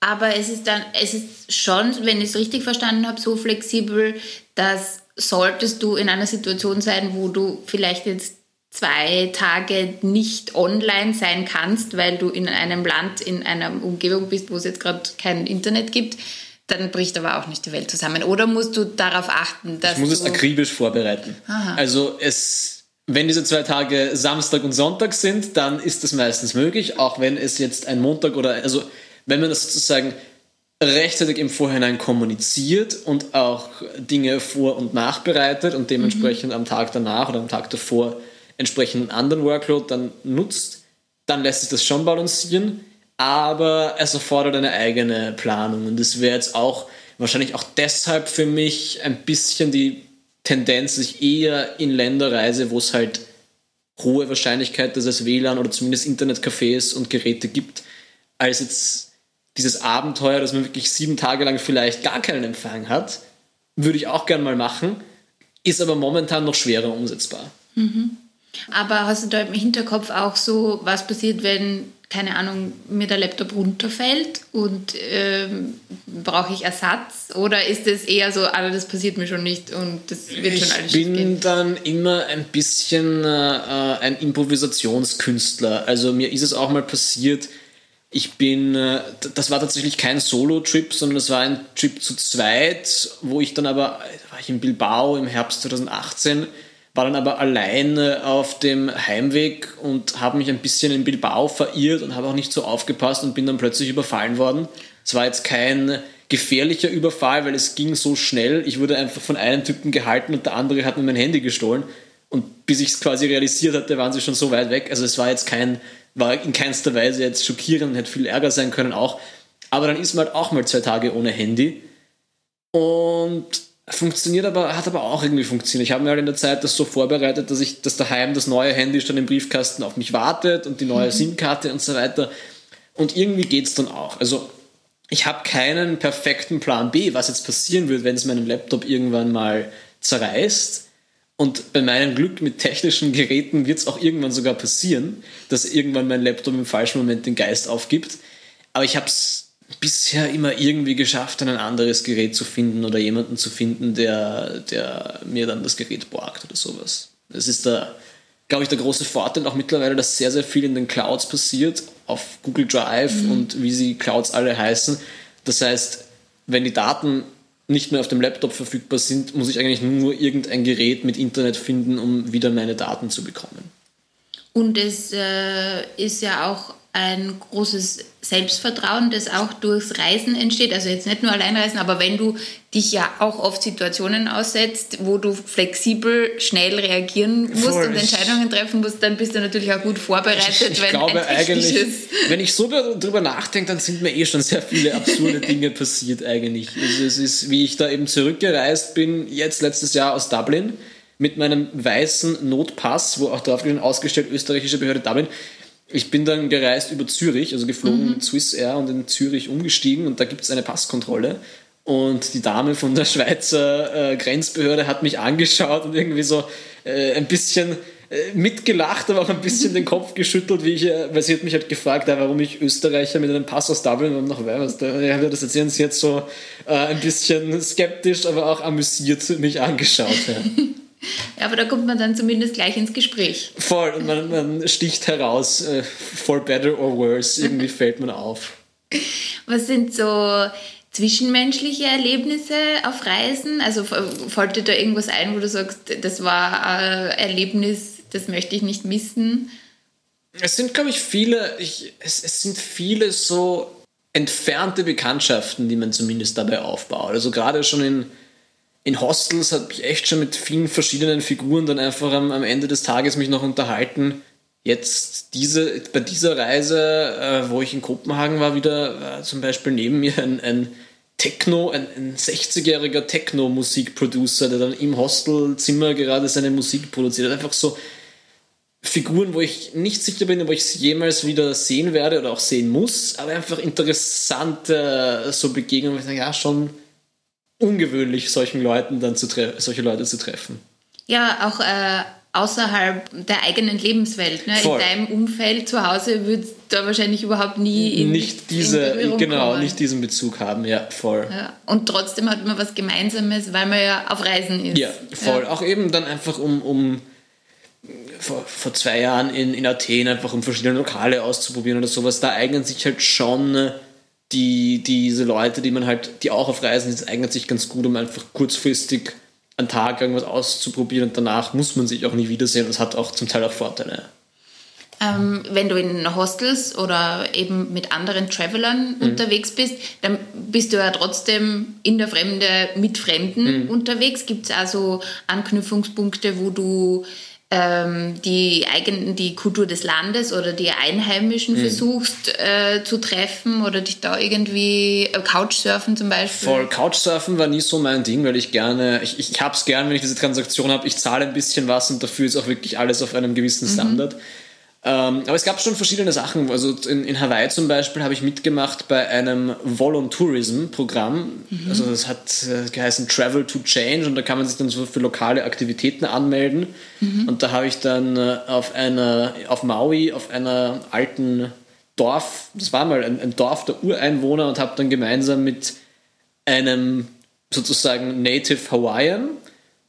Aber es ist dann, es ist schon, wenn ich es richtig verstanden habe, so flexibel, dass solltest du in einer Situation sein, wo du vielleicht jetzt zwei Tage nicht online sein kannst, weil du in einem Land, in einer Umgebung bist, wo es jetzt gerade kein Internet gibt, dann bricht aber auch nicht die Welt zusammen. Oder musst du darauf achten, dass. Ich muss es akribisch vorbereiten. Aha. Also es, wenn diese zwei Tage Samstag und Sonntag sind, dann ist das meistens möglich, auch wenn es jetzt ein Montag oder also wenn man das sozusagen rechtzeitig im Vorhinein kommuniziert und auch Dinge vor- und nachbereitet und dementsprechend mhm. am Tag danach oder am Tag davor entsprechenden anderen Workload dann nutzt, dann lässt sich das schon balancieren, aber es erfordert eine eigene Planung und es wäre jetzt auch wahrscheinlich auch deshalb für mich ein bisschen die Tendenz, dass ich eher in Länder reise, wo es halt hohe Wahrscheinlichkeit, dass es WLAN oder zumindest Internetcafés und Geräte gibt, als jetzt dieses Abenteuer, dass man wirklich sieben Tage lang vielleicht gar keinen Empfang hat, würde ich auch gern mal machen, ist aber momentan noch schwerer umsetzbar. Mhm. Aber hast du da im Hinterkopf auch so, was passiert, wenn, keine Ahnung, mir der Laptop runterfällt und ähm, brauche ich Ersatz? Oder ist es eher so, ah, das passiert mir schon nicht und das wird schon alles Ich bin dann immer ein bisschen äh, ein Improvisationskünstler. Also mir ist es auch mal passiert, ich bin, äh, das war tatsächlich kein Solo-Trip, sondern das war ein Trip zu zweit, wo ich dann aber, da war ich in Bilbao im Herbst 2018, war dann aber alleine auf dem Heimweg und habe mich ein bisschen in Bilbao verirrt und habe auch nicht so aufgepasst und bin dann plötzlich überfallen worden. Es war jetzt kein gefährlicher Überfall, weil es ging so schnell. Ich wurde einfach von einem Typen gehalten und der andere hat mir mein Handy gestohlen. Und bis ich es quasi realisiert hatte, waren sie schon so weit weg. Also es war jetzt kein war in keinster Weise jetzt schockierend, hätte viel Ärger sein können auch. Aber dann ist man halt auch mal zwei Tage ohne Handy. Und funktioniert aber, hat aber auch irgendwie funktioniert. Ich habe mir halt in der Zeit das so vorbereitet, dass ich, dass daheim das neue Handy schon im Briefkasten auf mich wartet und die neue mhm. SIM-Karte und so weiter. Und irgendwie geht es dann auch. Also ich habe keinen perfekten Plan B, was jetzt passieren wird, wenn es meinen Laptop irgendwann mal zerreißt. Und bei meinem Glück mit technischen Geräten wird es auch irgendwann sogar passieren, dass irgendwann mein Laptop im falschen Moment den Geist aufgibt. Aber ich habe es bisher immer irgendwie geschafft, ein anderes Gerät zu finden oder jemanden zu finden, der, der mir dann das Gerät borgt oder sowas. Das ist da, glaube ich, der große Vorteil auch mittlerweile, dass sehr, sehr viel in den Clouds passiert, auf Google Drive mhm. und wie sie Clouds alle heißen. Das heißt, wenn die Daten nicht mehr auf dem Laptop verfügbar sind, muss ich eigentlich nur irgendein Gerät mit Internet finden, um wieder meine Daten zu bekommen. Und es äh, ist ja auch ein großes Selbstvertrauen, das auch durchs Reisen entsteht. Also jetzt nicht nur Alleinreisen, aber wenn du dich ja auch oft Situationen aussetzt, wo du flexibel schnell reagieren musst Voll. und Entscheidungen treffen musst, dann bist du natürlich auch gut vorbereitet. Ich, ich glaube eigentlich, wenn ich so darüber nachdenke, dann sind mir eh schon sehr viele absurde Dinge passiert eigentlich. Also es ist, wie ich da eben zurückgereist bin, jetzt letztes Jahr aus Dublin mit meinem weißen Notpass, wo auch drauf ausgestellt österreichische Behörde Dublin ich bin dann gereist über Zürich, also geflogen mhm. mit Swiss Air und in Zürich umgestiegen und da gibt es eine Passkontrolle. Und die Dame von der Schweizer äh, Grenzbehörde hat mich angeschaut und irgendwie so äh, ein bisschen äh, mitgelacht, aber auch ein bisschen den Kopf geschüttelt, wie ich, weil sie hat mich halt gefragt, warum ich Österreicher mit einem Pass aus Dublin und noch was. Ja, das erzählen sie jetzt so äh, ein bisschen skeptisch, aber auch amüsiert mich angeschaut. Ja. [LAUGHS] Ja, aber da kommt man dann zumindest gleich ins Gespräch. Voll, und man, man sticht heraus, äh, for better or worse, irgendwie [LAUGHS] fällt man auf. Was sind so zwischenmenschliche Erlebnisse auf Reisen? Also fällt dir da irgendwas ein, wo du sagst, das war ein Erlebnis, das möchte ich nicht missen? Es sind, glaube ich, viele, ich, es, es sind viele so entfernte Bekanntschaften, die man zumindest dabei aufbaut. Also gerade schon in in Hostels habe ich echt schon mit vielen verschiedenen Figuren dann einfach am, am Ende des Tages mich noch unterhalten. Jetzt diese, bei dieser Reise, äh, wo ich in Kopenhagen war, wieder war zum Beispiel neben mir ein, ein Techno, ein, ein 60-jähriger Techno-Musikproducer, der dann im Hostelzimmer gerade seine Musik produziert hat. Einfach so Figuren, wo ich nicht sicher bin, ob ich sie jemals wieder sehen werde oder auch sehen muss, aber einfach interessante so Begegnungen, wo ich sage, ja, schon ungewöhnlich, solchen Leuten dann zu solche Leute zu treffen. Ja, auch äh, außerhalb der eigenen Lebenswelt. Ne? In deinem Umfeld zu Hause wird da wahrscheinlich überhaupt nie in, nicht diese in genau kommen. nicht diesen Bezug haben. Ja, voll. Ja. Und trotzdem hat man was Gemeinsames, weil man ja auf Reisen ist. Ja, voll. Ja. Auch eben dann einfach um, um vor, vor zwei Jahren in, in Athen einfach um verschiedene Lokale auszuprobieren oder sowas. Da eignen sich halt schon die, diese Leute, die man halt, die auch auf Reisen sind, eignet sich ganz gut, um einfach kurzfristig einen Tag irgendwas auszuprobieren und danach muss man sich auch nie wiedersehen. Das hat auch zum Teil auch Vorteile. Ähm, wenn du in Hostels oder eben mit anderen Travelern mhm. unterwegs bist, dann bist du ja trotzdem in der Fremde mit Fremden mhm. unterwegs. Gibt es also Anknüpfungspunkte, wo du ähm, die, eigen, die Kultur des Landes oder die Einheimischen mhm. versuchst äh, zu treffen oder dich da irgendwie äh, Couchsurfen zum Beispiel? Voll, Couchsurfen war nie so mein Ding, weil ich gerne, ich, ich habe es gern, wenn ich diese Transaktion habe, ich zahle ein bisschen was und dafür ist auch wirklich alles auf einem gewissen mhm. Standard. Mhm. Ähm, aber es gab schon verschiedene Sachen. Also in, in Hawaii zum Beispiel habe ich mitgemacht bei einem Voluntourism-Programm. Mhm. Also das hat äh, geheißen Travel to Change und da kann man sich dann so für lokale Aktivitäten anmelden. Mhm. Und da habe ich dann äh, auf einer, auf Maui, auf einer alten Dorf, das war mal ein, ein Dorf der Ureinwohner und habe dann gemeinsam mit einem sozusagen Native Hawaiian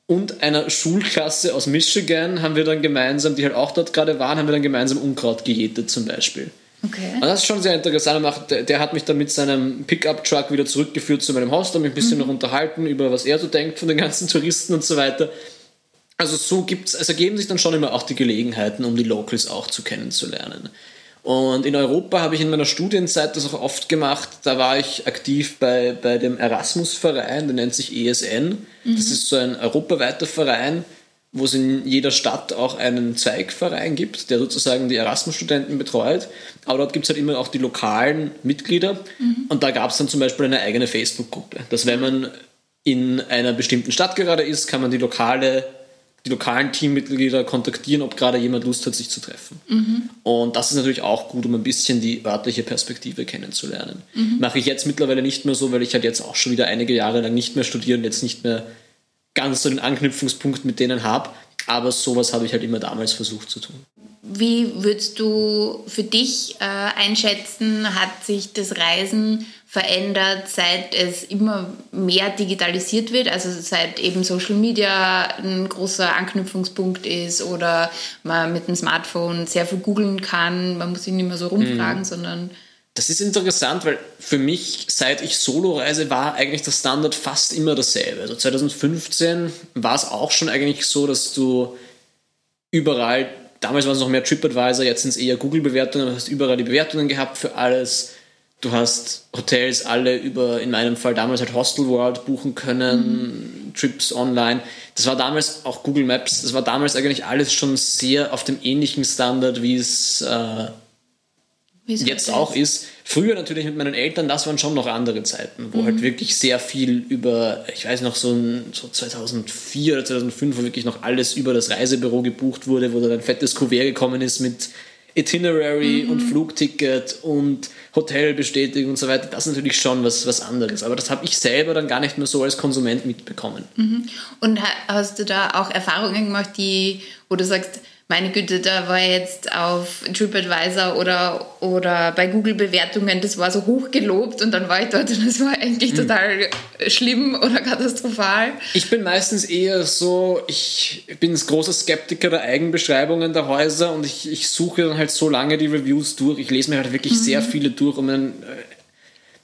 und einer Schulklasse aus Michigan haben wir dann gemeinsam, die halt auch dort gerade waren, haben wir dann gemeinsam Unkraut gejätet zum Beispiel. Okay. Und das ist schon sehr interessant. Der, hat mich dann mit seinem Pickup-Truck wieder zurückgeführt zu meinem Haus, da mich ein bisschen mhm. noch unterhalten über was er so denkt von den ganzen Touristen und so weiter. Also so gibt's, also ergeben sich dann schon immer auch die Gelegenheiten, um die Locals auch zu kennenzulernen. Und in Europa habe ich in meiner Studienzeit das auch oft gemacht. Da war ich aktiv bei, bei dem Erasmus-Verein, der nennt sich ESN. Mhm. Das ist so ein europaweiter Verein, wo es in jeder Stadt auch einen Zweigverein gibt, der sozusagen die Erasmus-Studenten betreut. Aber dort gibt es halt immer auch die lokalen Mitglieder. Mhm. Und da gab es dann zum Beispiel eine eigene Facebook-Gruppe. Dass wenn man in einer bestimmten Stadt gerade ist, kann man die lokale die lokalen Teammitglieder kontaktieren, ob gerade jemand Lust hat, sich zu treffen. Mhm. Und das ist natürlich auch gut, um ein bisschen die örtliche Perspektive kennenzulernen. Mhm. Mache ich jetzt mittlerweile nicht mehr so, weil ich halt jetzt auch schon wieder einige Jahre lang nicht mehr studiere und jetzt nicht mehr ganz so den Anknüpfungspunkt mit denen habe. Aber sowas habe ich halt immer damals versucht zu tun. Wie würdest du für dich äh, einschätzen, hat sich das Reisen verändert, seit es immer mehr digitalisiert wird, also seit eben Social Media ein großer Anknüpfungspunkt ist oder man mit dem Smartphone sehr viel googeln kann, man muss sich nicht mehr so rumfragen, mhm. sondern das ist interessant, weil für mich, seit ich Solo reise, war eigentlich der Standard fast immer dasselbe. Also 2015 war es auch schon eigentlich so, dass du überall, damals waren es noch mehr TripAdvisor, jetzt sind es eher Google-Bewertungen, du hast überall die Bewertungen gehabt für alles Du hast Hotels alle über, in meinem Fall damals halt Hostel World buchen können, mhm. Trips online. Das war damals auch Google Maps, das war damals eigentlich alles schon sehr auf dem ähnlichen Standard, wie es äh, jetzt auch ist. Früher natürlich mit meinen Eltern, das waren schon noch andere Zeiten, wo halt mhm. halt wirklich sehr viel über, ich weiß noch, so, ein, so 2004 oder 2005, wo wirklich noch alles über das Reisebüro gebucht wurde, wo dann ein fettes Kuvert gekommen ist mit Itinerary mhm. und Flugticket und Hotelbestätigung und so weiter, das ist natürlich schon was, was anderes. Aber das habe ich selber dann gar nicht mehr so als Konsument mitbekommen. Mhm. Und hast du da auch Erfahrungen gemacht, die, wo du sagst, meine Güte, da war jetzt auf TripAdvisor oder, oder bei Google-Bewertungen, das war so hoch gelobt und dann war ich dort und das war eigentlich hm. total schlimm oder katastrophal. Ich bin meistens eher so, ich bin ein großer Skeptiker der Eigenbeschreibungen der Häuser und ich, ich suche dann halt so lange die Reviews durch. Ich lese mir halt wirklich mhm. sehr viele durch, um äh,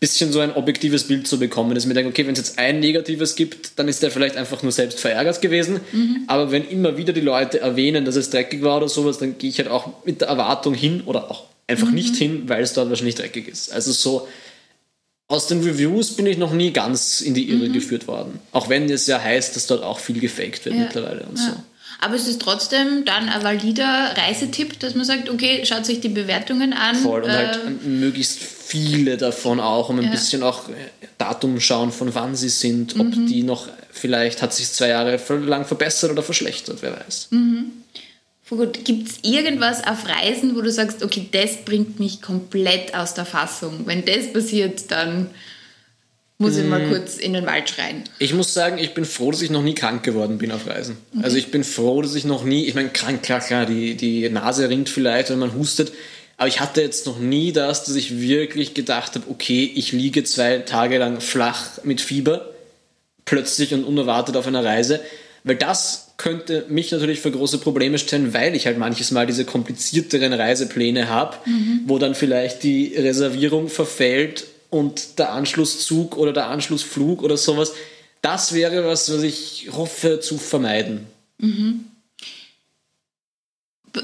bisschen so ein objektives Bild zu bekommen, dass ich mir denke, okay, wenn es jetzt ein negatives gibt, dann ist der vielleicht einfach nur selbst verärgert gewesen. Mhm. Aber wenn immer wieder die Leute erwähnen, dass es dreckig war oder sowas, dann gehe ich halt auch mit der Erwartung hin oder auch einfach mhm. nicht hin, weil es dort wahrscheinlich dreckig ist. Also so aus den Reviews bin ich noch nie ganz in die Irre mhm. geführt worden. Auch wenn es ja heißt, dass dort auch viel gefaked wird ja. mittlerweile und ja. so. Aber es ist trotzdem dann ein valider Reisetipp, dass man sagt, okay, schaut sich die Bewertungen an. Voll und halt äh, halt möglichst viele davon auch, um ein ja. bisschen auch äh, Datum schauen, von wann sie sind, ob mhm. die noch, vielleicht hat sich zwei Jahre lang verbessert oder verschlechtert, wer weiß. Mhm. Gibt es irgendwas auf Reisen, wo du sagst, okay, das bringt mich komplett aus der Fassung? Wenn das passiert, dann muss ich mal mm. kurz in den Wald schreien. Ich muss sagen, ich bin froh, dass ich noch nie krank geworden bin auf Reisen. Okay. Also ich bin froh, dass ich noch nie, ich meine, krank, klar, klar, die, die Nase rinnt vielleicht, wenn man hustet, aber ich hatte jetzt noch nie das, dass ich wirklich gedacht habe, okay, ich liege zwei Tage lang flach mit Fieber, plötzlich und unerwartet auf einer Reise, weil das könnte mich natürlich für große Probleme stellen, weil ich halt manches Mal diese komplizierteren Reisepläne habe, mhm. wo dann vielleicht die Reservierung verfällt und der Anschlusszug oder der Anschlussflug oder sowas, das wäre was, was ich hoffe zu vermeiden. Mhm.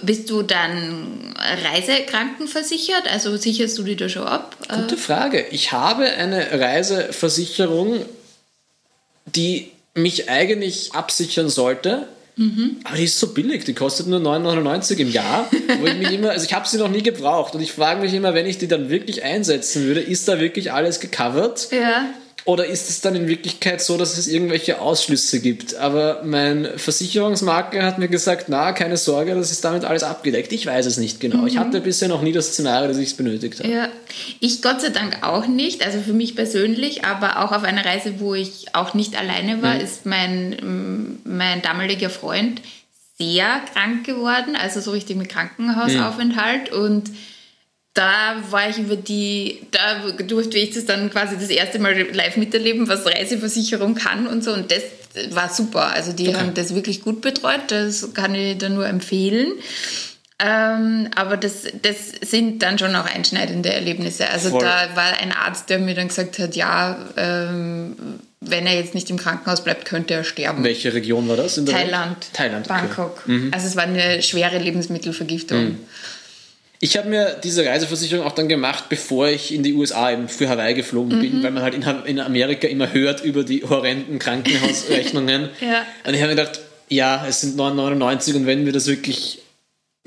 Bist du dann reisekrankenversichert? Also sicherst du die da schon ab? Gute Frage. Ich habe eine Reiseversicherung, die mich eigentlich absichern sollte. Mhm. Aber die ist so billig, die kostet nur 9,99 im Jahr. Wo ich mich immer, also ich habe sie noch nie gebraucht und ich frage mich immer, wenn ich die dann wirklich einsetzen würde, ist da wirklich alles gecovert? Ja. Oder ist es dann in Wirklichkeit so, dass es irgendwelche Ausschlüsse gibt? Aber mein Versicherungsmakler hat mir gesagt, na, keine Sorge, das ist damit alles abgedeckt. Ich weiß es nicht genau. Mhm. Ich hatte bisher noch nie das Szenario, dass ich es benötigt habe. Ja, ich Gott sei Dank auch nicht. Also für mich persönlich, aber auch auf einer Reise, wo ich auch nicht alleine war, mhm. ist mein, mein damaliger Freund sehr krank geworden, also so richtig mit Krankenhausaufenthalt mhm. und da war ich über die, da durfte ich das dann quasi das erste Mal live miterleben, was Reiseversicherung kann und so. Und das war super. Also die okay. haben das wirklich gut betreut. Das kann ich da nur empfehlen. Ähm, aber das, das sind dann schon auch einschneidende Erlebnisse. Also Voll. da war ein Arzt, der mir dann gesagt hat, ja, ähm, wenn er jetzt nicht im Krankenhaus bleibt, könnte er sterben. Welche Region war das? Thailand. Thailand. Bangkok. Okay. Mhm. Also es war eine schwere Lebensmittelvergiftung. Mhm. Ich habe mir diese Reiseversicherung auch dann gemacht, bevor ich in die USA eben für Hawaii geflogen mhm. bin, weil man halt in, in, Amerika immer hört über die horrenden Krankenhausrechnungen. [LAUGHS] ja. Und ich habe mir gedacht, ja, es sind 9,99 und wenn mir das wirklich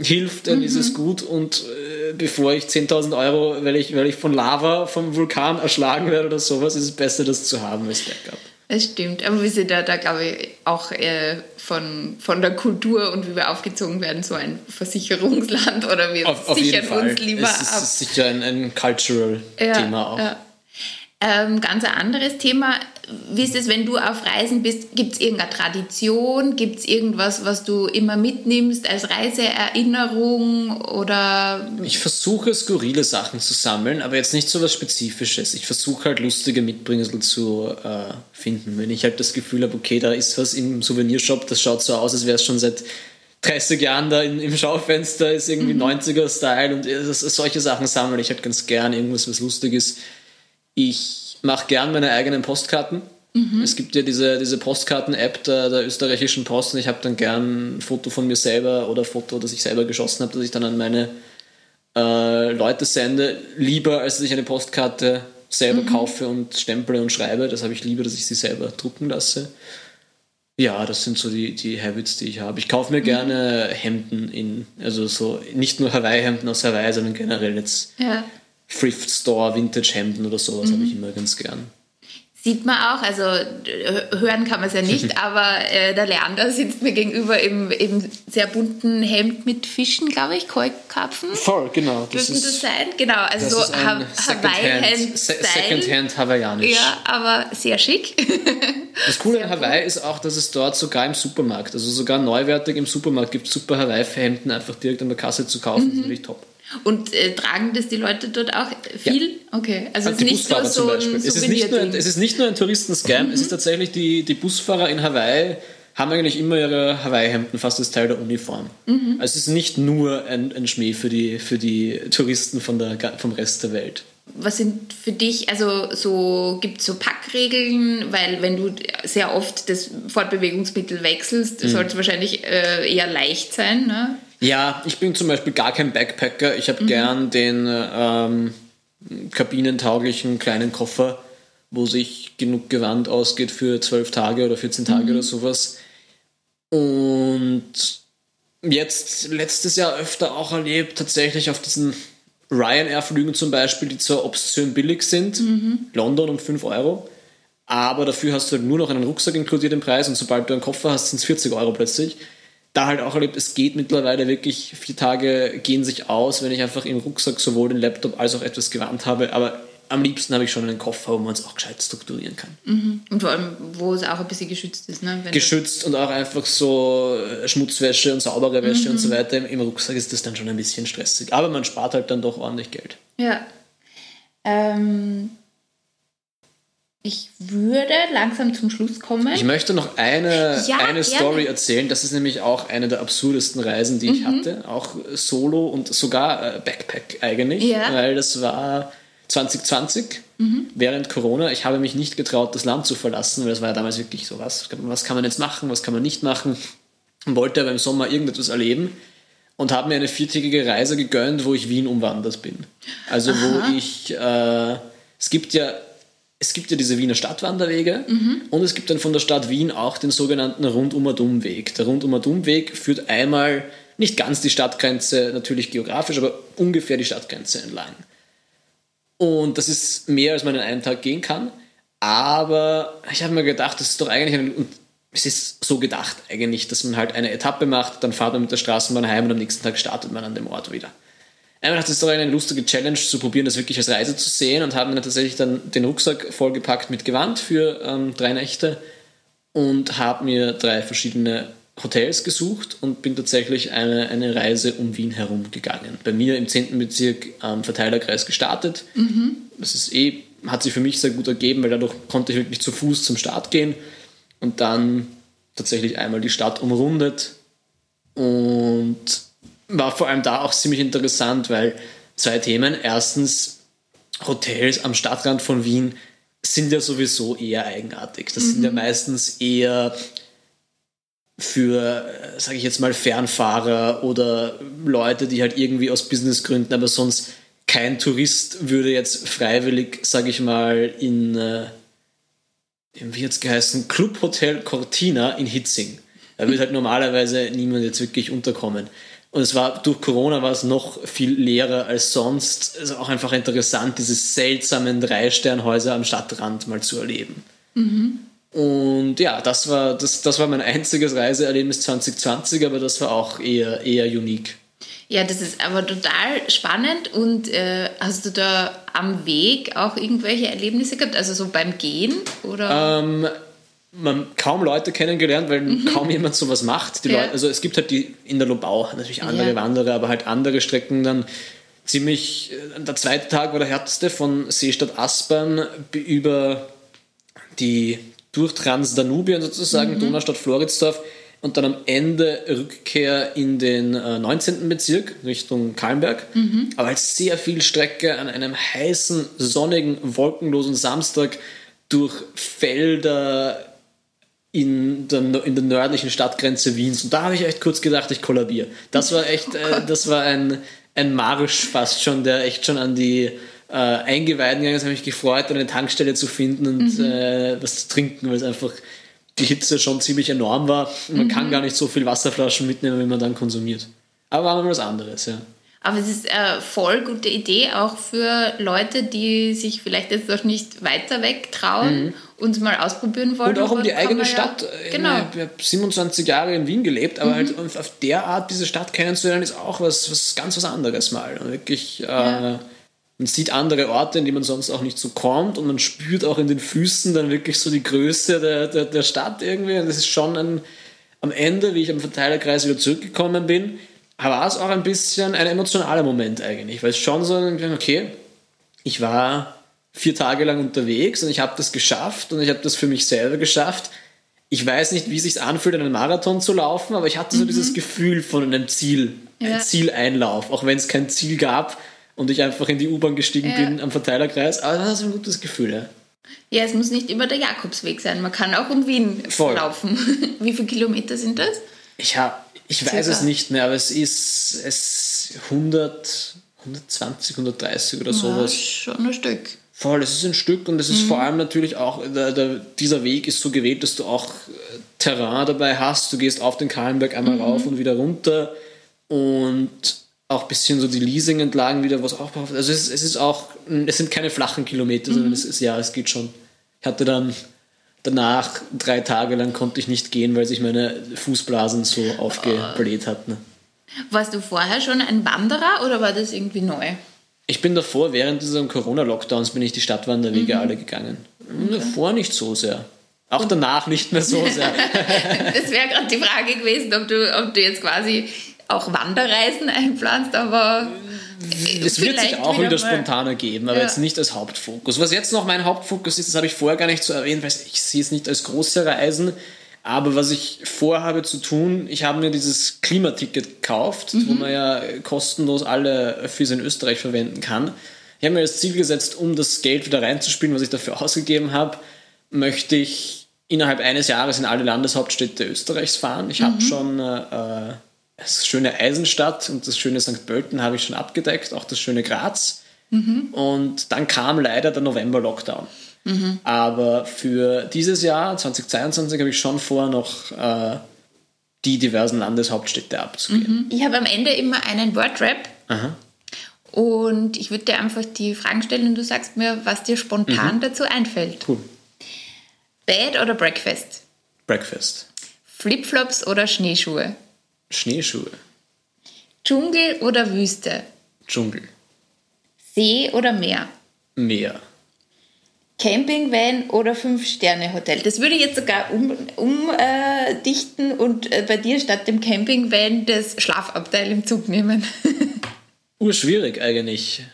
hilft, dann mhm. ist es mhm. gut. Und äh, bevor ich 10.000 Euro, weil ich, weil ich von Lava vom Vulkan erschlagen werde oder sowas, ist es besser, das zu haben als Backup. Das stimmt, aber wir sind da, da glaube ich, auch äh, von, von der Kultur und wie wir aufgezogen werden, so ein Versicherungsland [LAUGHS] oder wir auf, sichern auf uns lieber es ist, ab. Es ist sicher ein, ein Cultural-Thema ja, auch. Ja. Ähm, ganz ein anderes Thema. Wie ist es, wenn du auf Reisen bist? Gibt es irgendeine Tradition? Gibt es irgendwas, was du immer mitnimmst als Reiseerinnerung? Oder ich versuche skurrile Sachen zu sammeln, aber jetzt nicht so was Spezifisches. Ich versuche halt lustige Mitbringsel zu äh, finden. Wenn ich halt das Gefühl habe, okay, da ist was im Souvenirshop, das schaut so aus, als wäre es schon seit 30 Jahren da in, im Schaufenster, ist irgendwie mhm. 90er-Style und das, solche Sachen sammle ich halt ganz gern. Irgendwas, was lustig ist ich mache gern meine eigenen Postkarten. Mhm. Es gibt ja diese, diese Postkarten-App der, der österreichischen Post und ich habe dann gern ein Foto von mir selber oder ein Foto, das ich selber geschossen habe, das ich dann an meine äh, Leute sende. Lieber, als dass ich eine Postkarte selber mhm. kaufe und stemple und schreibe. Das habe ich lieber, dass ich sie selber drucken lasse. Ja, das sind so die, die Habits, die ich habe. Ich kaufe mir mhm. gerne Hemden in, also so nicht nur Hawaii-Hemden aus Hawaii, sondern generell jetzt ja. Thrift Store, Vintage-Hemden oder sowas mhm. habe ich immer ganz gern. Sieht man auch, also hören kann man es ja nicht, [LAUGHS] aber äh, der Leander sitzt mir gegenüber im, im sehr bunten Hemd mit Fischen, glaube ich, Keukarpfen. Voll, genau. Das Dürfen das sein? Genau, also so ha Hawaii-Hand. Secondhand hawaiianisch. Ja, aber sehr schick. [LAUGHS] Das Coole an Hawaii ist auch, dass es dort sogar im Supermarkt, also sogar neuwertig im Supermarkt gibt super Hawaii-Hemden einfach direkt an der Kasse zu kaufen. Mhm. Das ist natürlich top. Und äh, tragen das die Leute dort auch viel? Ja. Okay, also, also es ist nicht nur so ein es ist nicht nur ein, es ist nicht nur ein Touristenscam, mhm. es ist tatsächlich die, die Busfahrer in Hawaii haben eigentlich immer ihre Hawaii-Hemden fast als Teil der Uniform. Mhm. Also es ist nicht nur ein, ein Schmäh für die, für die Touristen von der, vom Rest der Welt. Was sind für dich, also so gibt es so Packregeln, weil wenn du sehr oft das Fortbewegungsmittel wechselst, mhm. sollte es wahrscheinlich äh, eher leicht sein. Ne? Ja, ich bin zum Beispiel gar kein Backpacker. Ich habe mhm. gern den ähm, kabinentauglichen kleinen Koffer, wo sich genug Gewand ausgeht für zwölf Tage oder 14 Tage mhm. oder sowas. Und jetzt letztes Jahr öfter auch erlebt, tatsächlich auf diesen Ryanair-Flügen zum Beispiel, die zwar obszön billig sind, mhm. London um 5 Euro, aber dafür hast du halt nur noch einen Rucksack inkludiert im Preis und sobald du einen Koffer hast, sind es 40 Euro plötzlich da halt auch erlebt, es geht mittlerweile wirklich, vier Tage gehen sich aus, wenn ich einfach im Rucksack sowohl den Laptop als auch etwas gewandt habe, aber am liebsten habe ich schon einen Koffer, wo man es auch gescheit strukturieren kann. Mhm. Und vor allem, wo es auch ein bisschen geschützt ist. Ne? Wenn geschützt und auch einfach so äh, Schmutzwäsche und saubere Wäsche mhm. und so weiter. Im Rucksack ist das dann schon ein bisschen stressig. Aber man spart halt dann doch ordentlich Geld. Ja. Ähm, ich würde langsam zum Schluss kommen. Ich möchte noch eine, ja, eine Story erzählen. Das ist nämlich auch eine der absurdesten Reisen, die mhm. ich hatte. Auch solo und sogar äh, Backpack eigentlich. Ja. Weil das war 2020, mhm. während Corona. Ich habe mich nicht getraut, das Land zu verlassen, weil das war ja damals wirklich so, was, was kann man jetzt machen, was kann man nicht machen. Und wollte aber im Sommer irgendetwas erleben und habe mir eine viertägige Reise gegönnt, wo ich Wien umwandert bin. Also Aha. wo ich, äh, es gibt ja es gibt ja diese Wiener Stadtwanderwege mhm. und es gibt dann von der Stadt Wien auch den sogenannten Rundum-Dumweg. Der Rundum-Dumweg führt einmal nicht ganz die Stadtgrenze, natürlich geografisch, aber ungefähr die Stadtgrenze entlang. Und das ist mehr, als man in einem Tag gehen kann. Aber ich habe mir gedacht, das ist doch eigentlich ein, und es ist so gedacht eigentlich, dass man halt eine Etappe macht, dann fahrt man mit der Straßenbahn heim und am nächsten Tag startet man an dem Ort wieder. Einmal dachte, es ist doch eine lustige Challenge zu probieren, das wirklich als Reise zu sehen und haben dann tatsächlich dann den Rucksack vollgepackt mit Gewand für ähm, drei Nächte und habe mir drei verschiedene Hotels gesucht und bin tatsächlich eine, eine Reise um Wien herum gegangen. Bei mir im 10. Bezirk am Verteilerkreis gestartet. Mhm. Das ist eh, hat sich für mich sehr gut ergeben, weil dadurch konnte ich wirklich zu Fuß zum Start gehen und dann tatsächlich einmal die Stadt umrundet und war vor allem da auch ziemlich interessant, weil zwei Themen. Erstens, Hotels am Stadtrand von Wien sind ja sowieso eher eigenartig. Das mhm. sind ja mhm. meistens eher für, sage ich jetzt mal, Fernfahrer oder Leute, die halt irgendwie aus Businessgründen, aber sonst kein Tourist würde jetzt freiwillig, sage ich mal, in, äh, wie jetzt geheißen, Clubhotel Cortina in Hitzing. Da würde halt normalerweise niemand jetzt wirklich unterkommen. Und es war durch Corona war es noch viel leerer als sonst. Es ist auch einfach interessant, diese seltsamen Drei-Sternhäuser am Stadtrand mal zu erleben. Mhm. Und ja, das war, das, das war mein einziges Reiseerlebnis 2020, aber das war auch eher, eher unique. Ja, das ist aber total spannend. Und äh, hast du da am Weg auch irgendwelche Erlebnisse gehabt? Also so beim Gehen? Oder? Ähm, man kaum Leute kennengelernt, weil mhm. kaum jemand sowas macht. Ja. Leute, also es gibt halt die in der Lobau natürlich andere ja. Wanderer, aber halt andere Strecken dann ziemlich. Äh, der zweite Tag war der härteste von Seestadt Aspern über die durch Transdanubien sozusagen, mhm. Donaustadt Floridsdorf und dann am Ende Rückkehr in den äh, 19. Bezirk Richtung Kalmberg. Mhm. Aber halt sehr viel Strecke an einem heißen, sonnigen, wolkenlosen Samstag durch Felder, in der, in der nördlichen Stadtgrenze Wiens. Und da habe ich echt kurz gedacht, ich kollabiere. Das war echt, äh, [LAUGHS] das war ein, ein Marsch fast schon, der echt schon an die äh, Eingeweiden gegangen ist. habe mich gefreut, eine Tankstelle zu finden und mhm. äh, was zu trinken, weil es einfach die Hitze schon ziemlich enorm war. Man mhm. kann gar nicht so viel Wasserflaschen mitnehmen, wie man dann konsumiert. Aber war mal was anderes, ja. Aber es ist eine voll gute Idee, auch für Leute, die sich vielleicht jetzt noch nicht weiter weg trauen mhm. und mal ausprobieren wollen. Und auch um die eigene Stadt. Ja, genau. Ich habe 27 Jahre in Wien gelebt, aber mhm. halt auf der Art diese Stadt kennenzulernen, ist auch was, was ganz was anderes mal. Und wirklich, ja. äh, man sieht andere Orte, in die man sonst auch nicht so kommt und man spürt auch in den Füßen dann wirklich so die Größe der, der, der Stadt irgendwie. Und das ist schon ein, am Ende, wie ich am Verteilerkreis wieder zurückgekommen bin, war es auch ein bisschen ein emotionaler Moment eigentlich, weil es schon so, okay, ich war vier Tage lang unterwegs und ich habe das geschafft und ich habe das für mich selber geschafft. Ich weiß nicht, wie es sich anfühlt, einen Marathon zu laufen, aber ich hatte so mhm. dieses Gefühl von einem Ziel, ja. ein Zieleinlauf, auch wenn es kein Ziel gab und ich einfach in die U-Bahn gestiegen ja. bin am Verteilerkreis. Aber das ist ein gutes Gefühl, ja. Ja, es muss nicht immer der Jakobsweg sein. Man kann auch um Wien Voll. laufen. [LAUGHS] Wie viele Kilometer sind das? Ich habe ich Circa. weiß es nicht mehr, aber es ist es 100, 120, 130 oder sowas. Ja, schon ein Stück. Voll, es ist ein Stück und es ist mhm. vor allem natürlich auch, der, der, dieser Weg ist so gewählt, dass du auch äh, Terrain dabei hast. Du gehst auf den Kahlenberg einmal mhm. rauf und wieder runter und auch ein bisschen so die Leasing entlagen wieder was aufbauen. Also es, es ist auch, es sind keine flachen Kilometer, mhm. sondern es ist, ja, es geht schon. Ich hatte dann danach drei Tage lang konnte ich nicht gehen, weil sich meine Fußblasen so aufgebläht hatten. Warst du vorher schon ein Wanderer oder war das irgendwie neu? Ich bin davor, während dieser Corona-Lockdowns, bin ich die Stadtwanderwege mhm. alle gegangen. Okay. Davor nicht so sehr. Auch danach nicht mehr so sehr. [LAUGHS] das wäre gerade die Frage gewesen, ob du, ob du jetzt quasi auch Wanderreisen [LAUGHS] einplanst, aber es wird sich auch wieder, wieder spontaner geben, aber ja. jetzt nicht als Hauptfokus. Was jetzt noch mein Hauptfokus ist, das habe ich vorher gar nicht so erwähnt, weil ich sehe es nicht als große Reisen. Aber was ich vorhabe zu tun, ich habe mir dieses Klimaticket gekauft, mhm. wo man ja kostenlos alle Öffis in Österreich verwenden kann. Ich habe mir das Ziel gesetzt, um das Geld wieder reinzuspielen, was ich dafür ausgegeben habe, möchte ich innerhalb eines Jahres in alle Landeshauptstädte Österreichs fahren. Ich mhm. habe schon äh, das schöne Eisenstadt und das schöne St. Pölten habe ich schon abgedeckt, auch das schöne Graz. Mhm. Und dann kam leider der November-Lockdown. Mhm. Aber für dieses Jahr, 2022, habe ich schon vor, noch äh, die diversen Landeshauptstädte abzugehen. Mhm. Ich habe am Ende immer einen Wordrap. Aha. Und ich würde dir einfach die Fragen stellen und du sagst mir, was dir spontan mhm. dazu einfällt. Cool. Bed oder Breakfast? Breakfast. Flipflops oder Schneeschuhe? Schneeschuhe. Dschungel oder Wüste? Dschungel. See oder Meer? Meer. Campingvan oder Fünf-Sterne-Hotel? Das würde ich jetzt sogar umdichten um, äh, und äh, bei dir statt dem Campingvan das Schlafabteil im Zug nehmen. [LAUGHS] Urschwierig eigentlich.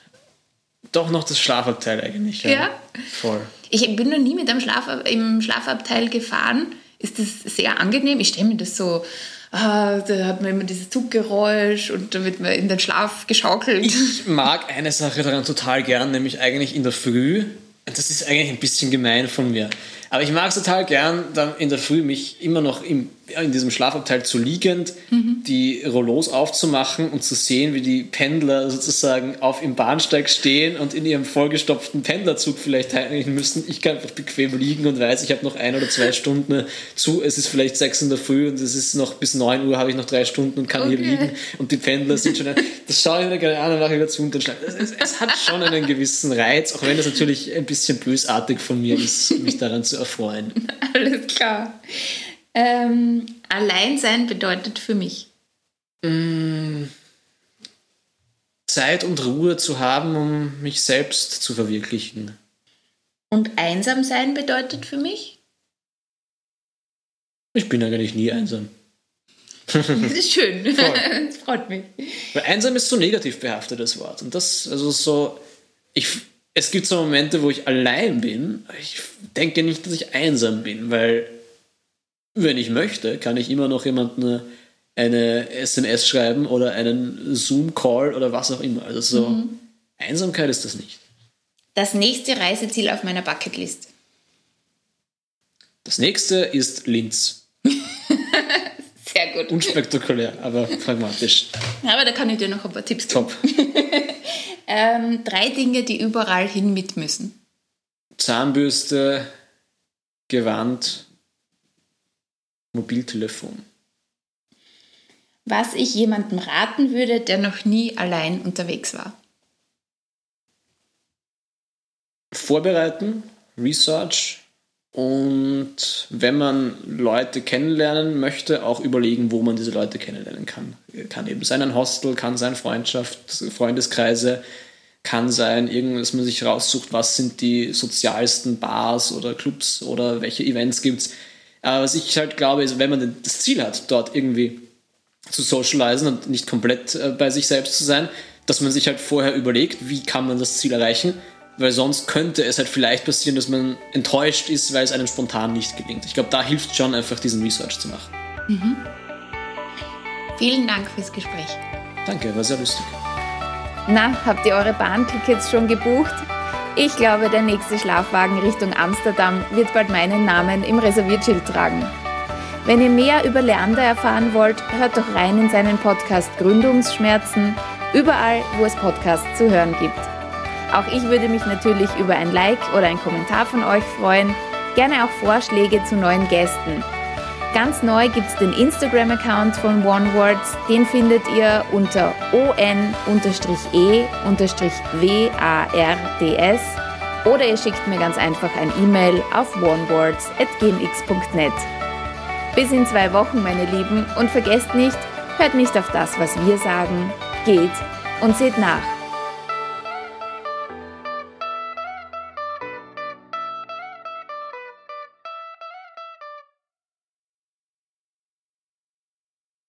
Doch noch das Schlafabteil eigentlich. Ja. Ja? Voll. Ich bin noch nie mit einem Schlaf im Schlafabteil gefahren. Ist das sehr angenehm? Ich stelle mir das so, ah, da hat man immer dieses Zuggeräusch und da wird man in den Schlaf geschaukelt. Ich mag eine Sache daran total gern, nämlich eigentlich in der Früh. Das ist eigentlich ein bisschen gemein von mir. Aber ich mag es total gern, dann in der Früh mich immer noch im, in diesem Schlafabteil zu liegend, die Rollos aufzumachen und zu sehen, wie die Pendler sozusagen auf im Bahnsteig stehen und in ihrem vollgestopften Pendlerzug vielleicht teilnehmen müssen. Ich kann einfach bequem liegen und weiß, ich habe noch ein oder zwei Stunden zu. Es ist vielleicht sechs in der Früh und es ist noch bis neun Uhr habe ich noch drei Stunden und kann hier Okay. liegen und die Pendler sind schon. Das schaue ich mir gerne an und mache wieder zu und dann schlafe ich. es, es hat schon einen gewissen Reiz, auch wenn es natürlich ein bisschen bösartig von mir ist, mich daran zu erfreuen. [LAUGHS] Alles klar. Ähm, Alleinsein bedeutet für mich. Zeit und Ruhe zu haben, um mich selbst zu verwirklichen. Und einsam sein bedeutet für mich? Ich bin eigentlich nie einsam. [LAUGHS] Das ist schön. [LAUGHS] Das freut mich. Weil einsam ist so negativ behaftetes Wort. Und das, also so, ich, es gibt so Momente, wo ich allein bin. Ich denke nicht, dass ich einsam bin, weil, wenn ich möchte, kann ich immer noch jemandem eine SMS schreiben oder einen Zoom-Call oder was auch immer. Also so, Einsamkeit ist das nicht. Das nächste Reiseziel auf meiner Bucketlist. Das nächste ist Linz. [LAUGHS] Sehr gut. Unspektakulär, aber pragmatisch. Aber da kann ich dir noch ein paar Tipps geben. Top. [LAUGHS] Ähm, drei Dinge, die überall hin mit müssen. Zahnbürste, Gewand, Mobiltelefon. Was ich jemandem raten würde, der noch nie allein unterwegs war. Vorbereiten, Research und wenn man Leute kennenlernen möchte, auch überlegen, wo man diese Leute kennenlernen kann. Kann eben sein ein Hostel, kann sein Freundschaft, Freundeskreise, kann sein, dass man sich raussucht, was sind die sozialsten Bars oder Clubs oder welche Events gibt's. Aber was ich halt glaube, ist, wenn man das Ziel hat, dort irgendwie zu socialisen und nicht komplett äh, bei sich selbst zu sein, dass man sich halt vorher überlegt, wie kann man das Ziel erreichen, weil sonst könnte es halt vielleicht passieren, dass man enttäuscht ist, weil es einem spontan nicht gelingt. Ich glaube, da hilft schon einfach, diesen Research zu machen. Vielen Dank fürs Gespräch. Danke, war sehr lustig. Na, habt ihr eure Bahntickets schon gebucht? Ich glaube, der nächste Schlafwagen Richtung Amsterdam wird bald meinen Namen im Reserviertschild tragen. Wenn ihr mehr über Leander erfahren wollt, hört doch rein in seinen Podcast Gründungsschmerzen, überall, wo es Podcasts zu hören gibt. Auch ich würde mich natürlich über ein Like oder ein Kommentar von euch freuen, gerne auch Vorschläge zu neuen Gästen. Ganz neu gibt es den Instagram-Account von OneWords. Den findet ihr unter on-e-wards oder ihr schickt mir ganz einfach ein E-Mail auf onewords.gmx.net. Bis in zwei Wochen, meine Lieben, und vergesst nicht, hört nicht auf das, was wir sagen, geht und seht nach.